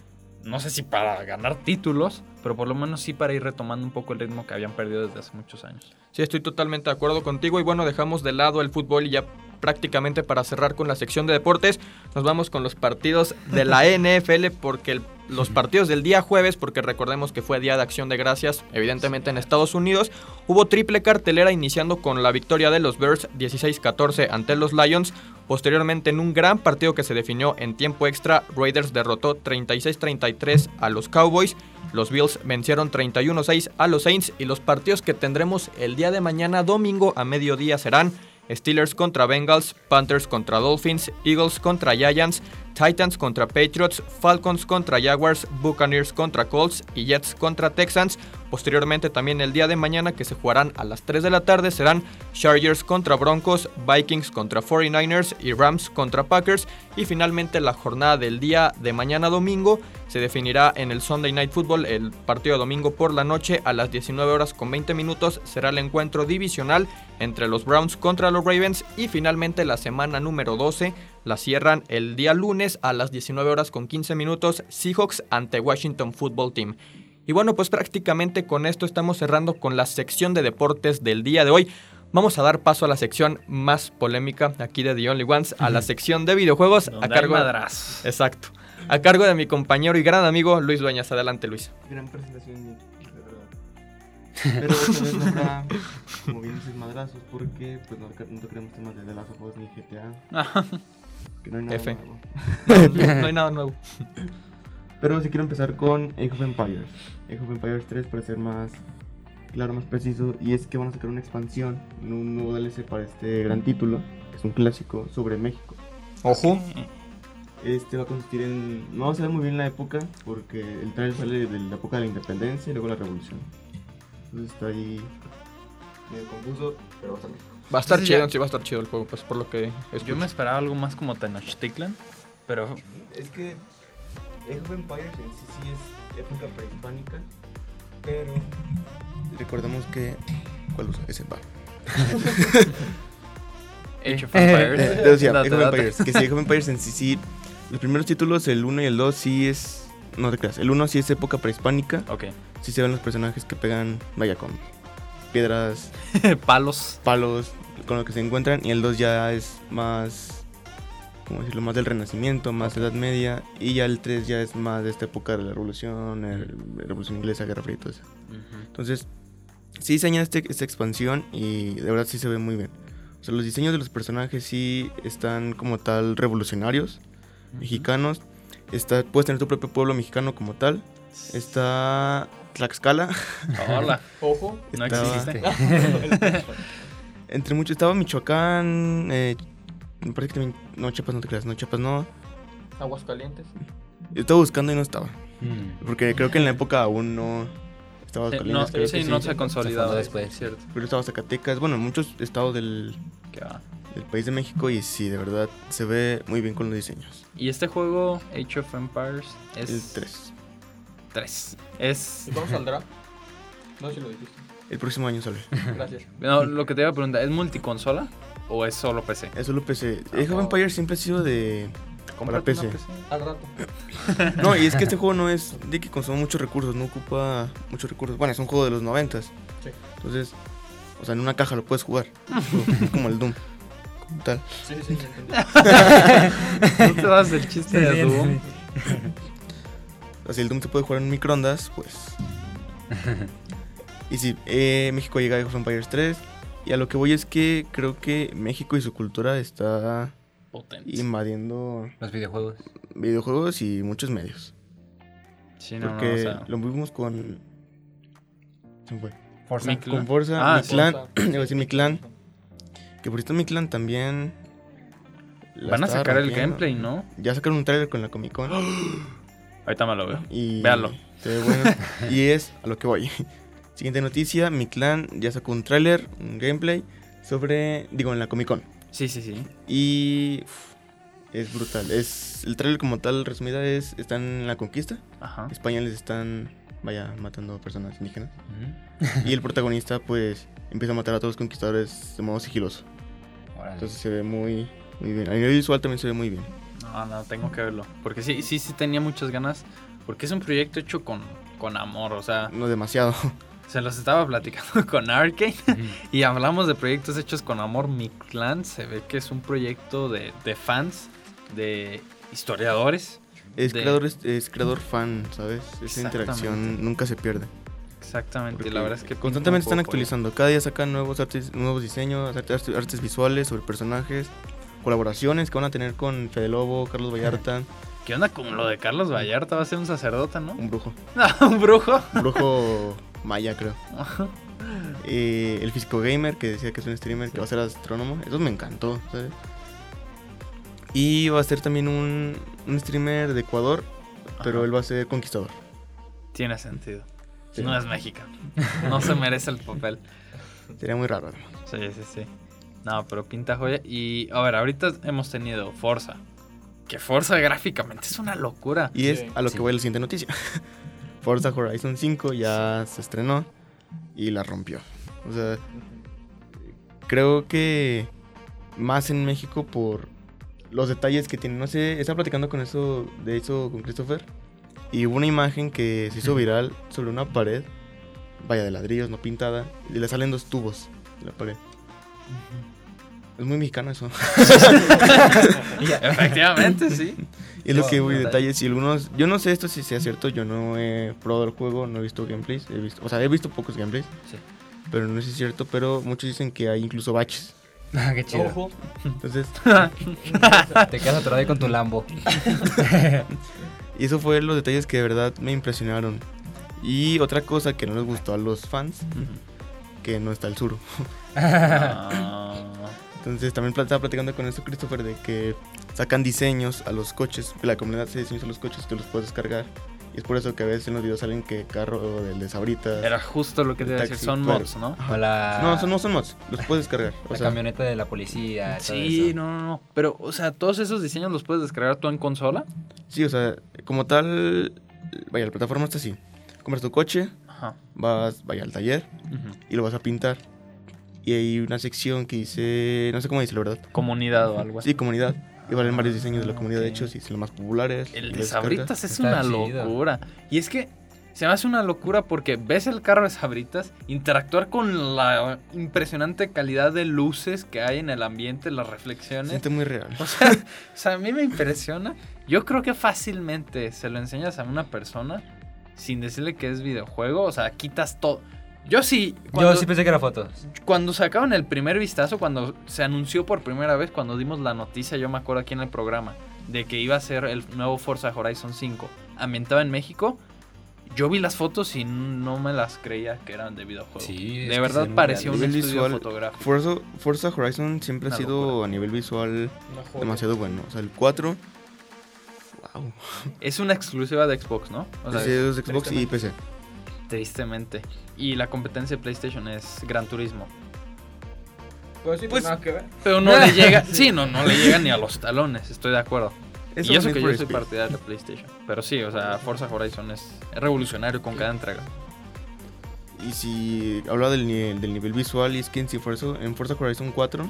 no sé si para ganar títulos, pero por lo menos sí para ir retomando un poco el ritmo que habían perdido desde hace muchos años. Sí, estoy totalmente de acuerdo contigo. Y bueno, dejamos de lado el fútbol y ya prácticamente para cerrar con la sección de deportes, nos vamos con los partidos de la NFL porque el- los partidos del día jueves, porque recordemos que fue Día de Acción de Gracias, evidentemente en Estados Unidos, hubo triple cartelera iniciando con la victoria de los Bears 16-14 ante los Lions. Posteriormente, en un gran partido que se definió en tiempo extra, Raiders derrotó 36-33 a los Cowboys. Los Bills vencieron 31-6 a los Saints y los partidos que tendremos el día de mañana domingo a mediodía serán Steelers contra Bengals, Panthers contra Dolphins, Eagles contra Giants, Titans contra Patriots, Falcons contra Jaguars, Buccaneers contra Colts y Jets contra Texans. Posteriormente también el día de mañana que se jugarán a las 3 de la tarde serán Chargers contra Broncos, Vikings contra 49ers y Rams contra Packers. Y finalmente la jornada del día de mañana domingo se definirá en el Sunday Night Football, el partido domingo por la noche a las 19 horas con 20 minutos será el encuentro divisional entre los Browns contra los Ravens y finalmente la semana número 12 la cierran el día lunes a las 19 horas con 15 minutos Seahawks ante Washington Football Team. Y bueno, pues prácticamente con esto estamos cerrando con la sección de deportes del día de hoy. Vamos a dar paso a la sección más polémica aquí de The Only Ones, a la sección de videojuegos Donde a cargo hay madrazos. Exacto. A cargo de mi compañero y gran amigo Luis Dueñas. Adelante, Luis. Gran presentación, de verdad. Pero esta vez no habrá, como bien dices, madrazos, porque pues no, no tocaremos temas de The Last of Us ni GTA, que no hay nada F. nuevo. No, no hay nada nuevo. Pero si quiero empezar con Age of Empires. Age of Empires 3 para ser más claro, más preciso. Y es que van a sacar una expansión, un nuevo DLC para este gran título, que es un clásico sobre México. Ojo. Este va a consistir en... No vamos a ver muy bien la época, porque el trailer sale de la época de la independencia y luego la revolución. Entonces está ahí medio confuso, pero va a estar bien. Va a estar Sí, chido, ya. sí va a estar chido el juego, pues por lo que Yo me esperaba algo más como Tenochtitlan, pero Es que Age of Empires en sí sí es época prehispánica, pero recordemos que ¿cuál usa? Ese va. Age of Eh, Empires. eh, Age of. Empires, que sí, Age of Empires en sí sí los primeros títulos, el 1 y el 2 sí es no te creas, el 1 sí es época prehispánica, Ok. sí se ven los personajes que pegan, vaya con piedras, Palos. palos con lo que se encuentran y el 2 ya es más ¿cómo decirlo? más del renacimiento, más edad media y ya el 3 ya es más de esta época de la revolución, el- la revolución inglesa, guerra fría y todo eso. Entonces, sí diseñan este, esta expansión y de verdad sí se ve muy bien. O sea, los diseños de los personajes sí están como tal revolucionarios, mexicanos. Está, puedes tener tu propio pueblo mexicano como tal. Está Tlaxcala. Hola. Ojo. No Estaba- existe. Entre muchos estaba Michoacán. Eh, me parece que también. No, Chiapas no te creas. No, Chiapas no. Aguas calientes. Yo estaba buscando y no estaba. Mm. Porque creo que en la época aún no estaba Sí, Colinas, no, creo sí, que no sí. se ha consolidado. Después. Cierto. Pero estaba Zacatecas, bueno, muchos estados del, va. país de México y sí, de verdad, se ve muy bien con los diseños. Y este juego, Age of Empires, es El 3. 3. Es. ¿Y cuándo saldrá? No sé si lo dijiste. El próximo año sale. Gracias. No, lo que te iba a preguntar, ¿es multiconsola o es solo PC? Es solo PC. Ah, Age of. Empires siempre ha sido de... Para una PC. Al rato. No, y es que este juego no es de que consume muchos recursos, no ocupa muchos recursos. Bueno, es un juego de los 90 Sí. Entonces, o sea, en una caja lo puedes jugar. Es como el Doom. Como tal. Sí, sí, sí. ¿No te das el chiste de Doom? O sea, si el Doom se puede jugar en microondas, pues. y sí, eh, México llega a Age of Empires 3. Y a lo que voy es que creo que México y su cultura está invadiendo Los videojuegos. videojuegos y muchos medios. Sí, no, no, porque o sea, lo vimos con. ¿Se fue? Forza. Mi clan. Con Forza, Ah, mi sí. clan. Iba a decir mi clan. Que por cierto, mi clan también. Van a sacar el gameplay, ¿no? Ya sacaron un trailer con la Comic Con. Ahorita me lo veo. Y ve bueno. y es a lo que voy. Siguiente noticia, mi clan ya sacó un tráiler, un gameplay sobre, digo, en la Comic Con. Sí, sí, sí. Y uf, es brutal. Es el tráiler como tal resumida es están en la conquista. Ajá. Españoles están vaya matando personas indígenas Ujú. y el protagonista pues empieza a matar a todos los conquistadores de modo sigiloso. Órale. Entonces se ve muy muy bien. A nivel visual también se ve muy bien. No, no, tengo que verlo. Porque sí, sí, sí tenía muchas ganas. Porque es un proyecto hecho con, con amor. O sea, No demasiado. se los estaba platicando con Arkane. Y hablamos de proyectos hechos con amor. Mi clan se ve que es un proyecto de, de fans, de historiadores. Es De- creador es, es creador fan, ¿sabes? Esa interacción nunca se pierde. Exactamente. Porque la verdad es que constantemente están poco, actualizando. Cada día sacan nuevos artes, nuevos diseños, arte- artes, artes visuales sobre personajes, colaboraciones que van a tener con Fede Lobo, Carlos Vallarta, ¿eh? ¿Qué onda con lo de Carlos Vallarta? Va a ser un sacerdote, ¿no? un brujo, un brujo. un brujo maya creo. Eh, el físico gamer que decía que es un streamer que va a ser astrónomo, eso me encantó, ¿sabes? Y va a ser también un, un streamer de Ecuador, pero él va a ser conquistador. Tiene sentido. Sí. No es mexicano. No se merece el papel. Sería muy raro. además. Sí, sí, sí. No, pero pinta joya. Y a ver, ahorita hemos tenido Forza. Que Forza gráficamente es una locura. Y es Sí. a lo Sí. que voy a la siguiente noticia. Forza Horizon 5 ya se estrenó y la rompió. O sea, creo que más en México por los detalles que tiene. No sé, estaba platicando con eso, de eso con Christopher. Y hubo una imagen que se hizo viral sobre una pared, vaya de ladrillos, no pintada, y le salen dos tubos de la pared. Es muy mexicano eso. Efectivamente, sí. Y es lo que voy, no, detalles. Y algunos. Yo no sé esto si sea cierto. Yo no he probado el juego, no he visto gameplays. He visto, o sea, he visto pocos gameplays. Sí. Pero no sé si es cierto. Pero muchos dicen que hay incluso baches. Ah, Qué chido. Ojo. Entonces, Te quedas atorado ahí con tu Lambo. y eso fue los detalles que de verdad me impresionaron. Y otra cosa que no les gustó a los fans, que no está el sur. Ah, Entonces también estaba platicando con esto Christopher de que sacan diseños a los coches, la comunidad hace diseños a los coches que los puedes descargar. Y es por eso que a veces en los videos salen que carro del de Sabritas. era justo lo que te iba a decir. Taxi, Son claro. mods, ¿no? O la, No, son, no son mods, los puedes descargar. O la sea, camioneta de la policía. todo Sí, eso. no, no, no. Pero, o sea, todos esos diseños los puedes descargar tú en consola. sí, o sea, como tal, vaya, la plataforma está así. Compras tu coche, Ajá. vas, vaya al taller Ujú. y lo vas a pintar. Y hay una sección que dice, no sé cómo dice la verdad. Comunidad o algo así. Sí, comunidad. Y valen varios diseños de la Ah, comunidad ok. hechos y son los más populares. El de. Sabritas es Está una chido. locura. Y es que se me hace una locura porque ves el carro de Sabritas, interactuar con la impresionante calidad de luces que hay en el ambiente, las reflexiones. siente muy real. O sea, o sea, a mí me impresiona. Yo creo que fácilmente se lo enseñas a una persona sin decirle que es videojuego. O sea, quitas todo. Yo sí. Cuando, Yo sí pensé que era fotos. cuando sacaron el primer vistazo, cuando se anunció por primera vez, cuando dimos la noticia, yo me acuerdo aquí en el programa, de que iba a ser el nuevo Forza Horizon 5, ambientado en México, Yo vi las fotos y no me las creía que eran de videojuego. Sí, de verdad parecía un estudio Visual, fotográfico. Forza, Forza Horizon siempre Una ha sido locura. a nivel visual demasiado bueno. O sea, el 4. Wow. Es una exclusiva de Xbox, ¿no? O sea, es Xbox y PC. Tristemente. Y la competencia de PlayStation es Gran Turismo. Pues sí, Pues- pues nada que ver. Pero no le llega, sí, no, no le llega ni a los talones, estoy de acuerdo. Eso y eso que yo soy partidario de PlayStation. Pero sí, o sea, Forza Horizon es, revolucionario con cada entrega. Y si habla del nivel, del nivel visual, y es que en, Forza, en Forza Horizon 4,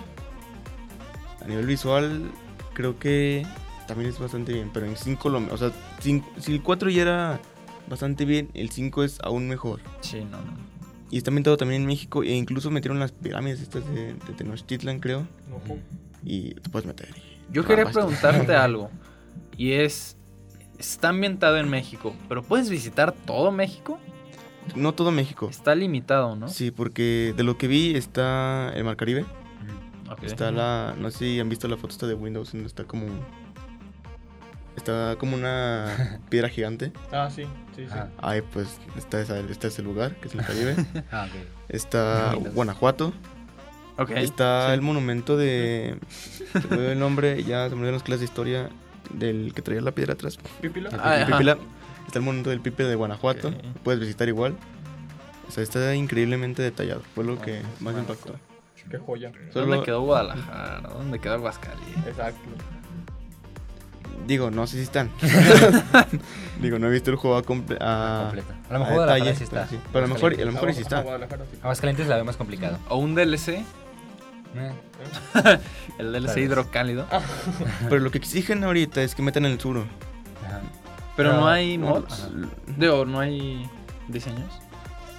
a nivel visual, creo que también es bastante bien. Pero en 5, lo, o sea, si el 4 ya era bastante bien, el 5 es aún mejor. Sí, no, no. Y está ambientado también en México, e incluso metieron las pirámides estas de, de Tenochtitlan, creo. Ojo. Y te puedes meter. Yo quería preguntarte algo. Y es, está ambientado en México, pero ¿puedes visitar todo México? No todo México. Está limitado, ¿no? Sí, porque de lo que vi está el Mar Caribe. Está la. No sé si han visto la foto esta de Windows, donde está como. Está como una piedra gigante. Ah, sí, sí, sí. Ah, Ahí pues está, esa, está ese lugar, que es el Caribe. ah, ok. Está. Guanajuato. Ok. Está el monumento de. Se me olvidó el nombre, ya se me olvidaron las clases de historia. Del que traía la piedra atrás. Pípila. Ah. Pipila. Está el monumento del Pipe de Guanajuato. Puedes visitar igual. O sea, está increíblemente detallado. Fue lo que más impactó. Qué joya. ¿Dónde Solo- quedó Guadalajara? ¿Dónde quedó Aguascalientes? Exacto. Digo, no sé si están. Digo, no he visto el juego a, comple- a- Completa. A lo a mejor Guadalajara detalle, sí está. pero sí. Pero a lo mejor, a lo mejor y sí Ah, está. Aguascalientes la veo más complicado. ¿O un DLC? Eh, El DLC hidrocálido. Pero lo que exigen ahorita es que metan el suro. ajá. Pero no hay mods. Digo, no hay diseños.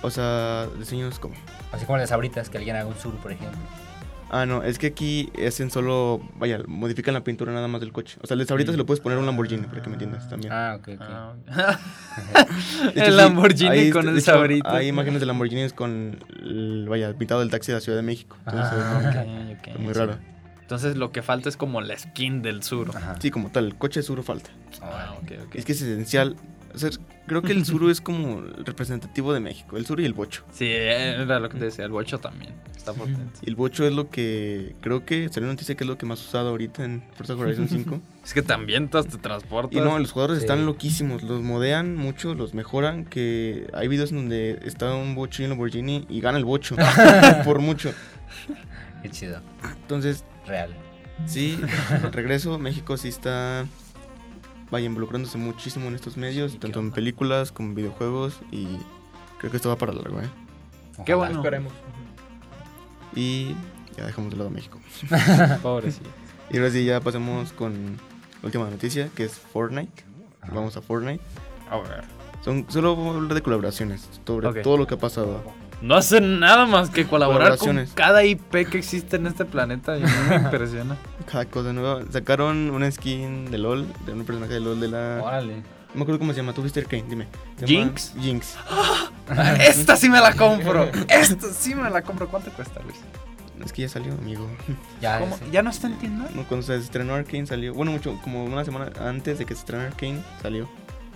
O sea, diseños como. Así como las abritas, que alguien haga un sur, por ejemplo. Ah, no, es que aquí hacen solo. Vaya, modifican la pintura nada más del coche. O sea, les ahorita se lo puedes poner un Lamborghini, para que me entiendas también. Ah, ok, ok. Ah, hecho, el Lamborghini con el hecho, sabrito. Hay imágenes de Lamborghinis con. el- vaya, pintado del taxi de la Ciudad de México. Entonces, Ah, se ve ok, ok. como muy raro. Entonces lo que falta es como la skin del sur. Ajá. Sí, como tal, el coche suro falta. Ah, ok, ok. Es que es esencial. O sea, creo que el suro es como representativo de México. El suro y el bocho. Sí, era lo que te decía, el bocho también. Está potente. Y el bocho es lo que. Creo que salió una noticia que es lo que más usado ahorita en Forza Horizon 5. Es que también te te transportas. y no, los jugadores Sí. están loquísimos. Los modean mucho, los mejoran. Que hay videos en donde está un bocho y un Lamborghini y gana el bocho. por mucho. Qué chido. Entonces, Real. sí, regreso. México sí está. Vaya, involucrándose muchísimo en estos medios, Sí, tanto en películas como en videojuegos. Y creo que esto va para largo, ¿eh? Qué bueno. Esperemos. Y ya dejamos de lado México. Pobrecito. Y ahora sí, ya pasemos con la última noticia, que es Fortnite. Ajá. Vamos a Fortnite. A ver. Son, solo voy a hablar de colaboraciones, sobre todo lo que ha pasado. No hacen nada más que colaborar con cada IP que existe en este planeta. Y me impresiona. Cada cosa nueva. Sacaron una skin de LOL, de un personaje de LOL de la... Órale. No me acuerdo cómo se llama, tú viste Kane, dime. ¿Jinx? Jinx. Esta sí me la compro. Esta sí me la compro. ¿Cuánto cuesta, Luis? Es que ya salió, amigo. Ya, ¿Cómo? ¿Ya no está en tienda? No, Cuando se estrenó Arkane salió, bueno, mucho, como una semana antes de que se estrenara Arkane, salió.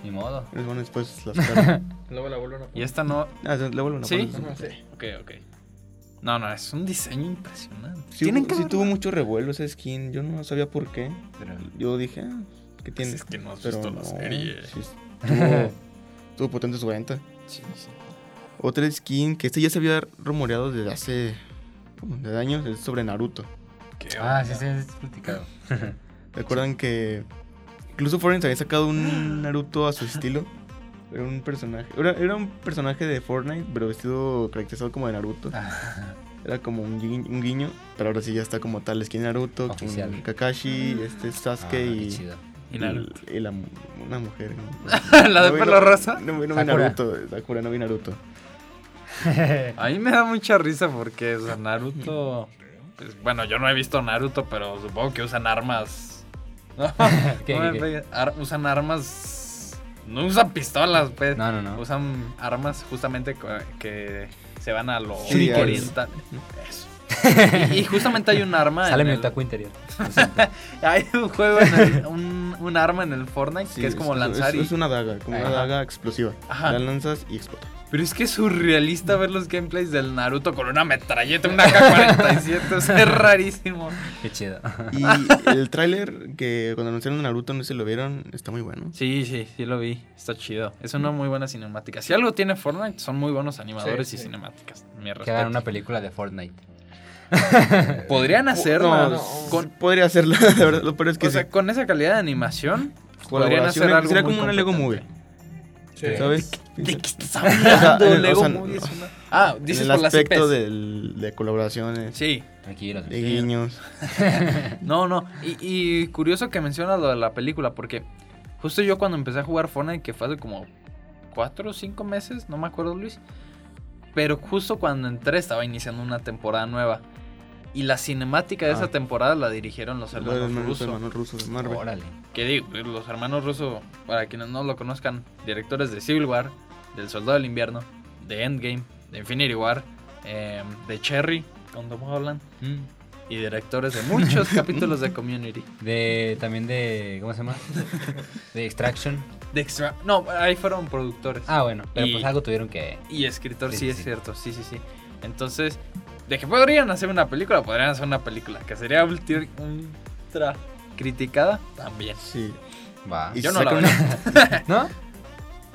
Ni modo. Una semana después la sacaron. Luego la vuelven a Y poner. esta no. ah, le vuelven a ¿Sí? poner. Ajá, sí. Ok, ok. No, no, es un diseño impresionante. Sí, Tienen hubo- que sí tuvo mucho revuelo esa skin, yo no sabía por qué. Pero- Yo dije, ah, ¿qué tiene? Pues es que no has Pero visto no, la serie. sí estuvo, estuvo potente su venta. Sí, sí. Otra skin que este ya se había rumoreado desde hace de años es sobre Naruto. ¿Qué Ah, sí, sí, es platicado. ¿Recuerdan que incluso Fortnite había sacado un Naruto a su estilo? Era un personaje, era, era un personaje de Fortnite, pero vestido caracterizado como de Naruto. Ah, Era como un, gui- un guiño, pero ahora sí ya está como tal skin de Naruto, con Kakashi, este Sasuke y, chido. Y Naruto. y la una mujer. ¿La de vi- pelo rosa? No, no vi. Naruto, Sakura, no vi Naruto. A mí me da mucha risa porque, o sea, Naruto. Pues, bueno, yo no he visto Naruto, pero supongo que usan armas. No, ¿Qué, no me qué, qué? pegues. Ar- usan armas. No usan pistolas, pues. No, no, no. Usan armas justamente que se van a lo Sí, oriental. Eso. Y, y justamente hay un arma. Sale en mi el- otaku interior. Hay un juego, en el- un, un arma en el Fortnite Sí, que es como lanzar es, y... es una daga, como una daga explosiva. Ajá. La lanzas y explota. Pero es que es surrealista ver los gameplays del Naruto con una metralleta, una K-47. o sea, es rarísimo. Qué chido. Y el tráiler que cuando anunciaron Naruto, no sé si lo vieron, está muy bueno. Sí, sí, sí lo vi. Está chido. Es una muy buena cinemática. Si algo tiene Fortnite, son muy buenos animadores Sí, y cinemáticas. Mi Que hagan una película de Fortnite. Podrían hacerlo. No, no. con, Podría hacerlo, la verdad. Lo peor es que o sea, con esa calidad de animación, podrían hacer algo sería como una Lego Movie. Sí. ¿Sabes? ¿De qué estás hablando? o Lego sea, Movie es no. una... Ah, En dices el por las aspecto IPs. del- de colaboraciones, Sí. De guiños. No, no. Y, y curioso que mencionas lo de la película, porque justo yo cuando empecé a jugar Fortnite, que fue hace como cuatro o cinco meses, no me acuerdo Luis. Pero justo cuando entré estaba iniciando una temporada nueva. Y la cinemática de Ah. esa temporada la dirigieron los Los hermanos hermanos, rusos. hermanos rusos de Marvel. Órale. Que digo, los hermanos rusos, para quienes no lo conozcan, directores de Civil War, del Soldado del Invierno, de Endgame, de Infinity War, eh, de Cherry, con Tom Holland, Mm. y directores de muchos capítulos de Community. De, también de, ¿cómo se llama? De Extraction. De extra... No, ahí fueron productores. Ah, bueno, pero Y- pues algo tuvieron que... Y escritor, sí, Sí, sí, es sí. cierto, sí, sí, sí. Entonces, de que podrían hacer una película, podrían hacer una película. Que sería ultra, ultra criticada, también. Sí. Va. Y Yo no la veo. ¿No?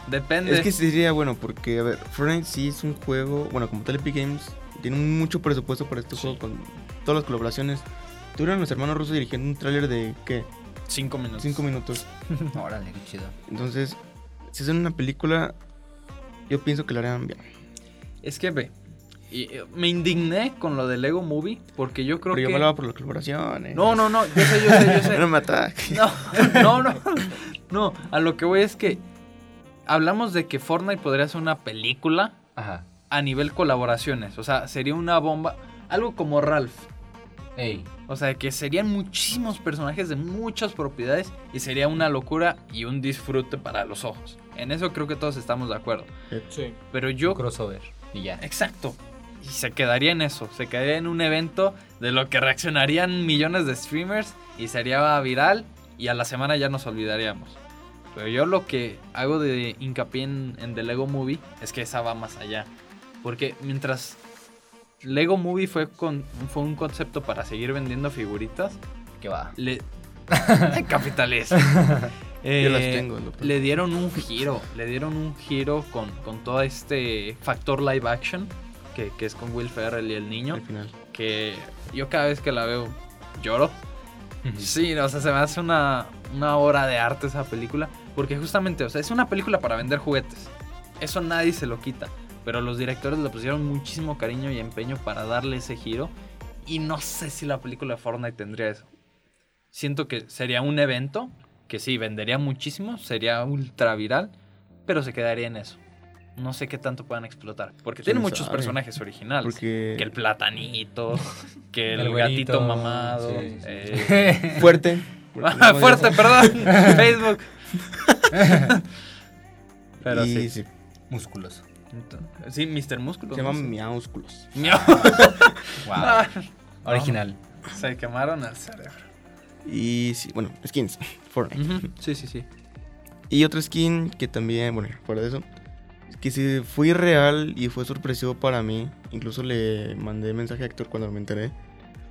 Depende. Es que sería bueno porque, a ver, Fortnite sí es un juego, bueno, como tal Epic Games, tiene mucho presupuesto para este Sí. juego con todas las colaboraciones. Tuvieron los hermanos rusos dirigiendo un tráiler de, ¿qué? Cinco minutos. Cinco minutos. Órale, qué chido. Entonces, si hacen una película, yo pienso que la harían bien. Es que ve. Y, me indigné con lo de Lego Movie porque yo creo Pero yo me hablaba por las colaboraciones. No, no, no. Yo sé, yo sé, yo sé. No me ataques. No, no, no. No, a lo que voy es que hablamos de que Fortnite podría ser una película Ajá. a nivel colaboraciones. O sea, sería una bomba. Algo como Ralph. Ey. O sea, que serían muchísimos personajes de muchas propiedades y sería una locura y un disfrute para los ojos. En eso creo que todos estamos de acuerdo. Sí. Pero yo... Crossover. Y ya. Exacto. Y se quedaría en eso. Se quedaría en un evento de lo que reaccionarían millones de streamers y sería viral y a la semana ya nos olvidaríamos. Pero yo lo que hago de hincapié en, en The Lego Movie es que esa va más allá. Porque mientras Lego Movie fue, con, fue un concepto para seguir vendiendo figuritas, ¿Qué va? le... Capitalista. Yo las Eh, tengo. le dieron un giro, le dieron un giro con, con todo este factor live action, que, que es con Will Ferrell y el niño, Al final. que yo cada vez que la veo lloro. Sí, o sea, se me hace una, una obra de arte esa película, porque justamente, o sea, es una película para vender juguetes. Eso nadie se lo quita, pero los directores le pusieron muchísimo cariño y empeño para darle ese giro, y no sé si la película de Fortnite tendría eso. Siento que sería un evento que sí, vendería muchísimo, sería ultra viral, pero se quedaría en eso. No sé qué tanto puedan explotar, porque tiene ¿Quién muchos sabe? personajes originales. Porque Que el platanito, que el, El güerito, gatito mamado. sí, sí. eh, fuerte. fuerte, perdón. Facebook. Pero y sí. sí. Músculos. Entonces, Sí, Mr. Músculo. Se sé. miaúsculos. Miau. Wow. Ah, Original. Se quemaron el cerebro. Y sí, bueno, skins. Fortnite. Sí, sí, sí. Y otra skin que también, bueno, fuera de eso, que sí fue real y fue sorpresivo para mí. Incluso le mandé mensaje a Héctor cuando me enteré.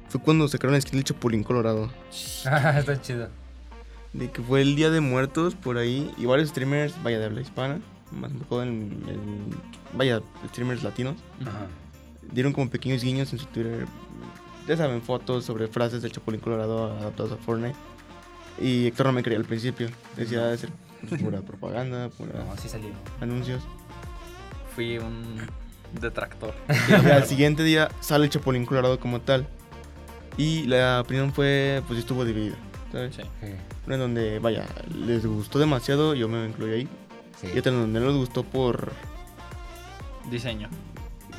Fue cuando sacaron la skin del Chapulín Colorado. Ah, Está chido. De que fue el Día de Muertos por ahí. Y varios streamers, vaya de habla hispana, más un poco en, en- vaya, streamers latinos, Ajá. dieron como pequeños guiños en su Twitter. Ya saben, fotos sobre frases del Chapulín Colorado adaptados a Fortnite. Y Héctor no me creía al principio. Decía de ser pura propaganda, pura No, sí salió. anuncios. Fui un detractor. Y al siguiente día sale el Chapulín Colorado como tal. Y la opinión fue, pues estuvo dividida. ¿sabes? Sí. Una en donde, vaya, les gustó demasiado, yo me incluí ahí. Sí. Y otra en donde no les gustó por... Diseño.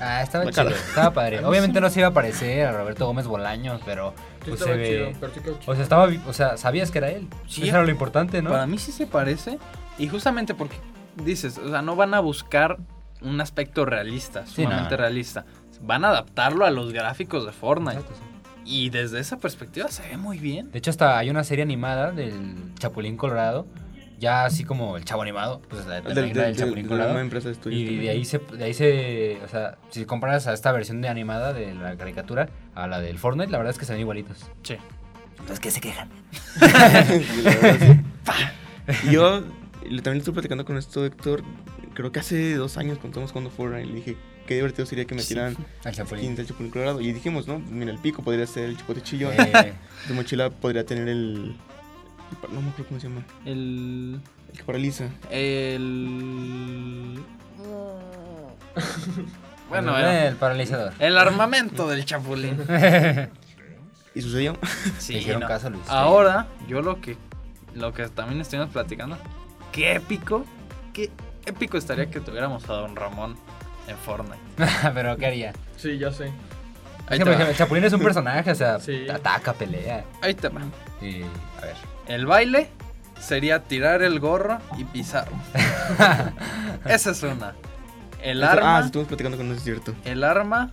Ah, estaba La chido. cara. Estaba padre. Obviamente no se iba a parecer a Roberto Gómez Bolaños, pero pues se ve. pero sí quedó chido. O sea, estaba, o sea, sabías que era él. Sí. Eso era lo importante, ¿no? Para mí sí se parece. Y justamente porque dices, o sea, no van a buscar un aspecto realista, Sí, sumamente no. realista. van a adaptarlo a los gráficos de Fortnite. Exacto, sí. Y desde esa perspectiva se ve muy bien. De hecho, hasta hay una serie animada del Chapulín Colorado. Ya así como el chavo animado, pues la, la Del, del, Chapulín de la Colorado. empresa de estudios Y de ahí se, de ahí se, o sea, si comparas a esta versión de animada de la caricatura a la del Fortnite, la verdad es que se ven igualitos. Sí. Entonces, ¿qué se quejan? Sí, la verdad, sí. Y yo también estuve platicando con esto, Héctor. Creo que hace dos años cuando estábamos jugando Fortnite, le dije qué divertido sería que metieran Al Chapulín. del Chapulín Colorado. Y dijimos, ¿no? Mira, el pico podría ser el chipote chillón. Eh, Tu mochila podría tener el. el No me acuerdo cómo se llama. El. El que paraliza. El. bueno, eh, era el paralizador. el armamento del Chapulín. Y sucedió. Sí, hicieron no. caso, Luis. Ahora, yo lo que lo que también estuvimos platicando, qué épico, qué épico estaría que tuviéramos a Don Ramón en Fortnite. Pero, ¿qué haría? Sí, ya sé. Es Ahí que, te va. Chapulín es un personaje, o sea, Sí. ataca, pelea. Ahí te va. Y, a ver. El baile sería tirar el gorro y pisarlo. Esa es una. El Eso- arma, Ah, estuvimos platicando con eso, es cierto. el arma,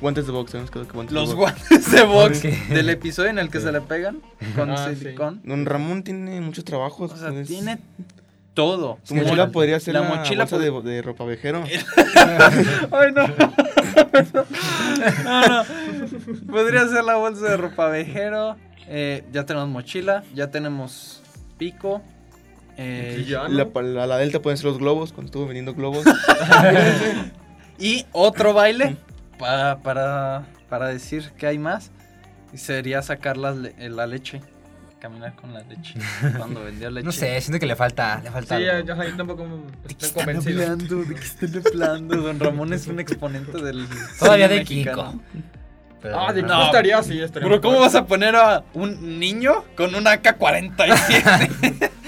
Guantes de box, sabemos que guantes los de box. guantes de box del episodio en el que se le pegan con Ah, sí. silicón. Don Ramón tiene muchos trabajos. O sea, pues, tiene todo. Su mochila podría ser la la, mochila bolsa de, de ropa vejero. Ay, no. no, no. Podría ser la bolsa de ropa vejero. Eh, ya tenemos mochila, ya tenemos pico. eh, Y ya, ¿no? La, la, la delta pueden ser los globos, cuando estuvo vendiendo globos. y otro baile para, para, para decir que hay más. y Sería sacar eh, la leche. Caminar con la leche. Cuando vendía leche. No sé, siento que le falta, le falta Sí, algo. ya, yo tampoco ¿De estoy están convencido. hablando? ¿De qué están hablando? Don Ramón es un exponente del. Todavía de mexicano. Kiko. Pero- Ah, de No. no. estaría, sí, estaría. Pero ¿cómo vas a poner a un niño con un AK-47?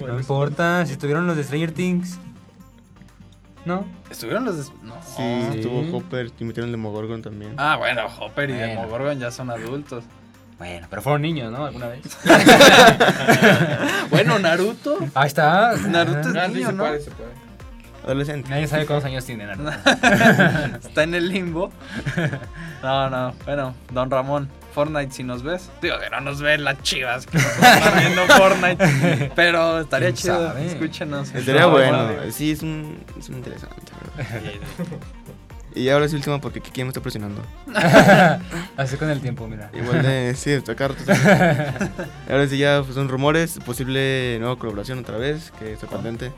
No importa, si estuvieron los de Stranger Things. ¿No? ¿Estuvieron los de... No. Sí, Sí. estuvo Hopper y metieron el Demogorgon también. Ah, bueno, Hopper y Bueno. Demogorgon ya son adultos. Bueno, pero fueron niños, ¿no? ¿Alguna vez? Bueno, Naruto. Ahí está. Naruto Ajá. Ah, sí, niño, se ¿no? puede, se puede. Adolescente. Nadie sabe cuántos años tiene Naruto. Está en el limbo. No, no. Bueno, Don Ramón, Fortnite, si nos ves. Digo que no nos ven las chivas que nos están viendo Fortnite. Pero estaría ¿Quién chido. sabe? Escúchenos. Estaría No, bueno. bueno. Sí, es un, es un interesante. Y ahora sí, último, porque Kiki me está presionando. Así con el tiempo, mira. Igual de. sí, acá rato. Ahora sí, ya pues, son rumores. Posible nueva colaboración otra vez, que está patente.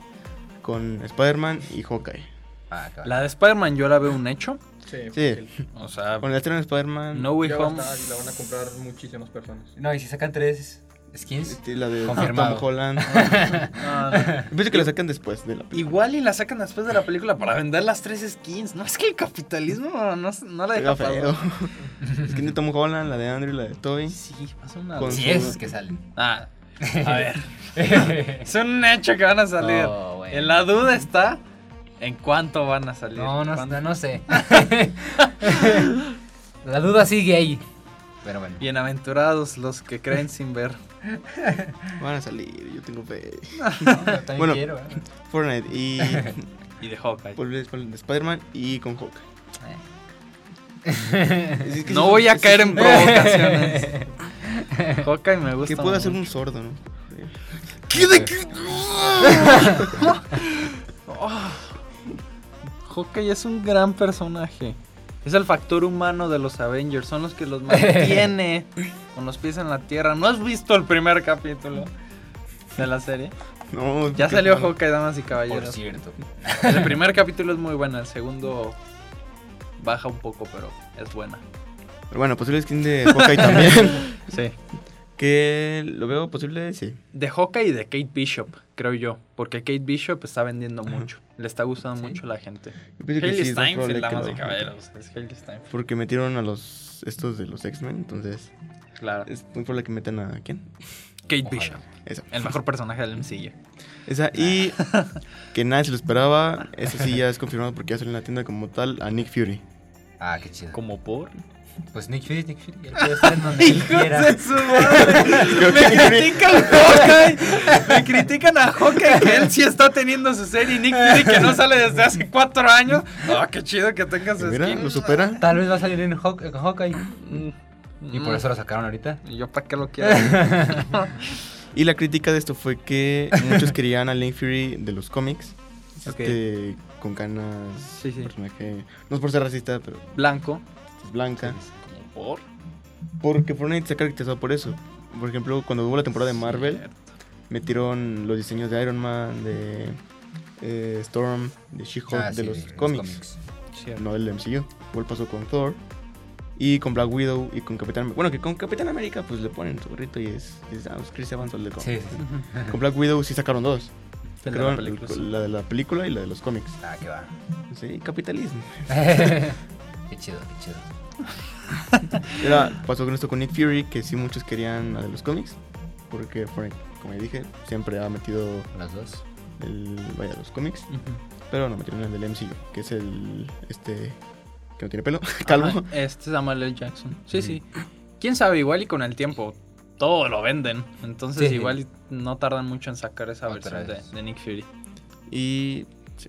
Con Spider-Man y Hawkeye. Ah. La de Spider-Man yo la veo un hecho. Sí, Sí. O sea, Con el estreno de Spider-Man. No Way Home. estar y la van a comprar muchísimas personas. No, y si sacan tres skins. la de Confirmado. Tom Holland. no, no. Yo pienso que la sacan después de la película. Igual y la sacan después de la película para vender las tres skins. No es que el capitalismo no, no la deja feo. Skin de Tom Holland, la de Andrew y la de Toby. Sí, pasa una. Con Si su- es que salen. Ah, a ver. Es un hecho que van a salir. Oh, bueno. En la duda está en cuánto van a salir. No, no, no, no sé. La duda sigue ahí. Pero bueno. Bienaventurados los que creen sin ver. Van a salir, yo tengo fe. No, pero también Bueno. quiero, ¿eh? Fortnite y. Y de Hawkeye. Volver de Spider-Man y con Hawkeye. Eh. Es que No voy a caer en provocaciones. Hawkeye me gusta. Que pueda ser un sordo, ¿no? ¿Qué de qué? Hawkeye es un gran personaje. Es el factor humano de los Avengers. Son los que los mantiene con los pies en la tierra. ¿No has visto el primer capítulo de la serie? No, Ya salió Hawkeye, damas y Por caballeros. cierto. El primer capítulo es muy bueno. El segundo baja un poco, pero es buena. Pero bueno, posible skin de Hawkeye también. Sí. que lo veo posible, sí. De Hawkeye y de Kate Bishop, creo yo. Porque Kate Bishop está vendiendo mucho. Le está gustando Sí. mucho a la gente. Hailey sí, es más Steinfeld, y caballeros. Es Hailey Steinfeld. Porque metieron a los estos de los X-Men, entonces Claro. es muy probable que metan a quién? Kate Ojalá. Bishop. Esa. El mejor personaje del MCU. Esa y que nadie se lo esperaba, eso sí ya es confirmado porque ya salió en la tienda como tal a Nick Fury. Ah, qué chido. Como por. Pues Nick Fury, Nick Fury. Él puede estar en donde él quiera. Hijos de su madre. Me critican Hawkeye. Me critican a Hawkeye que él sí está teniendo su serie y Nick Fury que no sale desde hace cuatro años. Ah, qué chido que tenga su Mira, skin. lo supera. Tal vez va a salir en, Hawk- en Hawkeye. Mm, Y por eso lo sacaron ahorita. ¿Y yo para qué lo quiero? Y la crítica de esto fue que muchos querían a Link Fury de los cómics. Ok. Este, con canas. Sí, sí. Personaje. No es por ser racista, pero Blanco. Blanca. ¿Por? Porque Fortnite se ha caracterizado por eso. Por ejemplo, cuando hubo la temporada de Marvel, metieron los diseños de Iron Man, de eh, Storm, de She-Hulk, Ah, de sí, los de cómics, Cierto. no del MCU. Igual pasó con Thor. Y con Black Widow y con Capitán Bueno, que con Capitán América pues le ponen su gorrito y es, es ah, pues, Chris Evans el de cómics. Sí, sí. Con Black Widow sí sacaron dos. De la la de la película y la de los cómics. Ah, que va. Sí, capitalismo. qué chido, qué chido. Era, pasó con esto con Nick Fury, que sí muchos querían la de los cómics. Porque Frank, como ya dije, siempre ha metido Las dos. el, vaya, los cómics. Pero no metieron el del MCU, que es el, este, que no tiene pelo, calvo. Ajá, Este es Samuel L. Jackson. Sí, sí. Quién sabe, igual y con el tiempo todo lo venden. Entonces, Sí. igual no tardan mucho en sacar esa Otra versión de Nick Fury. Y sí,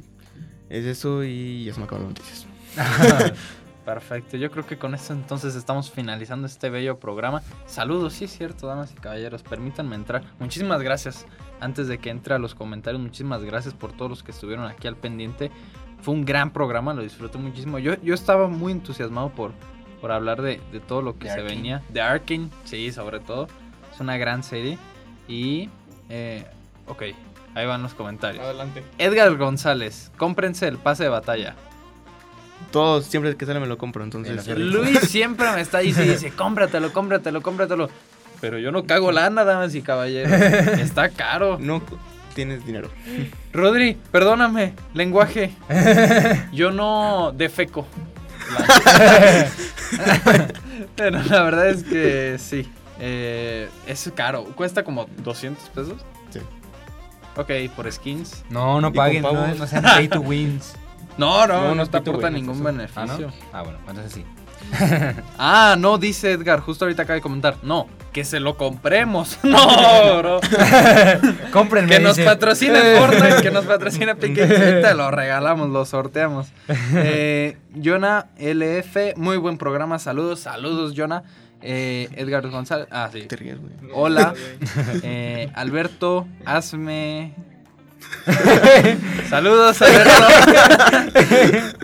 es eso y ya se me acabaron las noticias. Perfecto. Yo creo que con esto entonces estamos finalizando este bello programa. Saludos, sí es cierto, damas y caballeros. Permítanme entrar. Muchísimas gracias. Antes de que entre a los comentarios, muchísimas gracias por todos los que estuvieron aquí al pendiente. Fue un gran programa, lo disfruté muchísimo. Yo, yo estaba muy entusiasmado por, por hablar de, de todo lo que se Arcane. venía. De Arkane, sí, sobre todo. Es una gran serie. Y, eh, ok, ahí van los comentarios. Adelante. Edgar González, cómprense el pase de batalla. Todos, siempre que sale me lo compro, entonces. Luis siempre me está diciendo, dice, cómpratelo, cómpratelo, cómpratelo. Pero yo no cago lana, damas y caballeros. Está caro. No tienes dinero. Rodri, perdóname, lenguaje. Yo no defeco. Pero la verdad es que sí. eh, es caro. Cuesta como 200 pesos. Sí. Ok, por skins. No, no paguen, no, no sean pay to wins. No, no, No, no, no te aporta ningún eso. ¿Ah, beneficio. no? Ah, bueno, entonces sí. Ah, no, dice Edgar, justo ahorita acaba de comentar. No, que se lo compremos. No, bro. Cómprenme. Que nos dice. patrocine Fortnite, que nos patrocine Piquet. Te lo regalamos, lo sorteamos. Eh, Jonah LF, muy buen programa. Saludos, saludos, Jonah. Eh, Edgar González. Ah, sí. Hola. Eh, Alberto, hazme. Saludos, Alberto.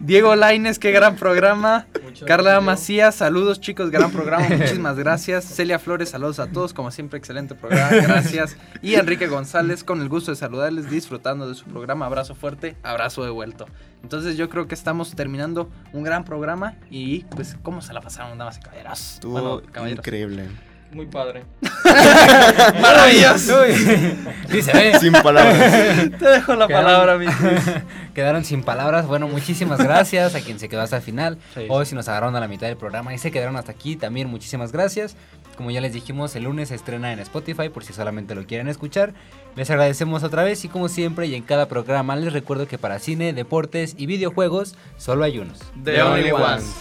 Diego Laines, qué gran programa. Carla Macías, saludos chicos, gran programa, muchísimas gracias. Celia Flores, saludos a todos, como siempre, excelente programa, gracias. Y Enrique González, con el gusto de saludarles, disfrutando de su programa, abrazo fuerte, abrazo de vuelto. Entonces yo creo que estamos terminando un gran programa y pues, ¿cómo se la pasaron, damas y caballeros? Estuvo Bueno, caballeros. increíble. Muy padre. Maravilloso. Se ve. Sin palabras. Te dejo la Quedaron- palabra, mi Quedaron sin palabras. Bueno, muchísimas gracias a quien se quedó hasta el final. Sí, Hoy si nos agarraron a la mitad del programa y se quedaron hasta aquí, también muchísimas gracias. Como ya les dijimos, el lunes se estrena en Spotify por si solamente lo quieren escuchar. Les agradecemos otra vez y como siempre y en cada programa les recuerdo que para cine, deportes y videojuegos solo hay unos. The Only Ones.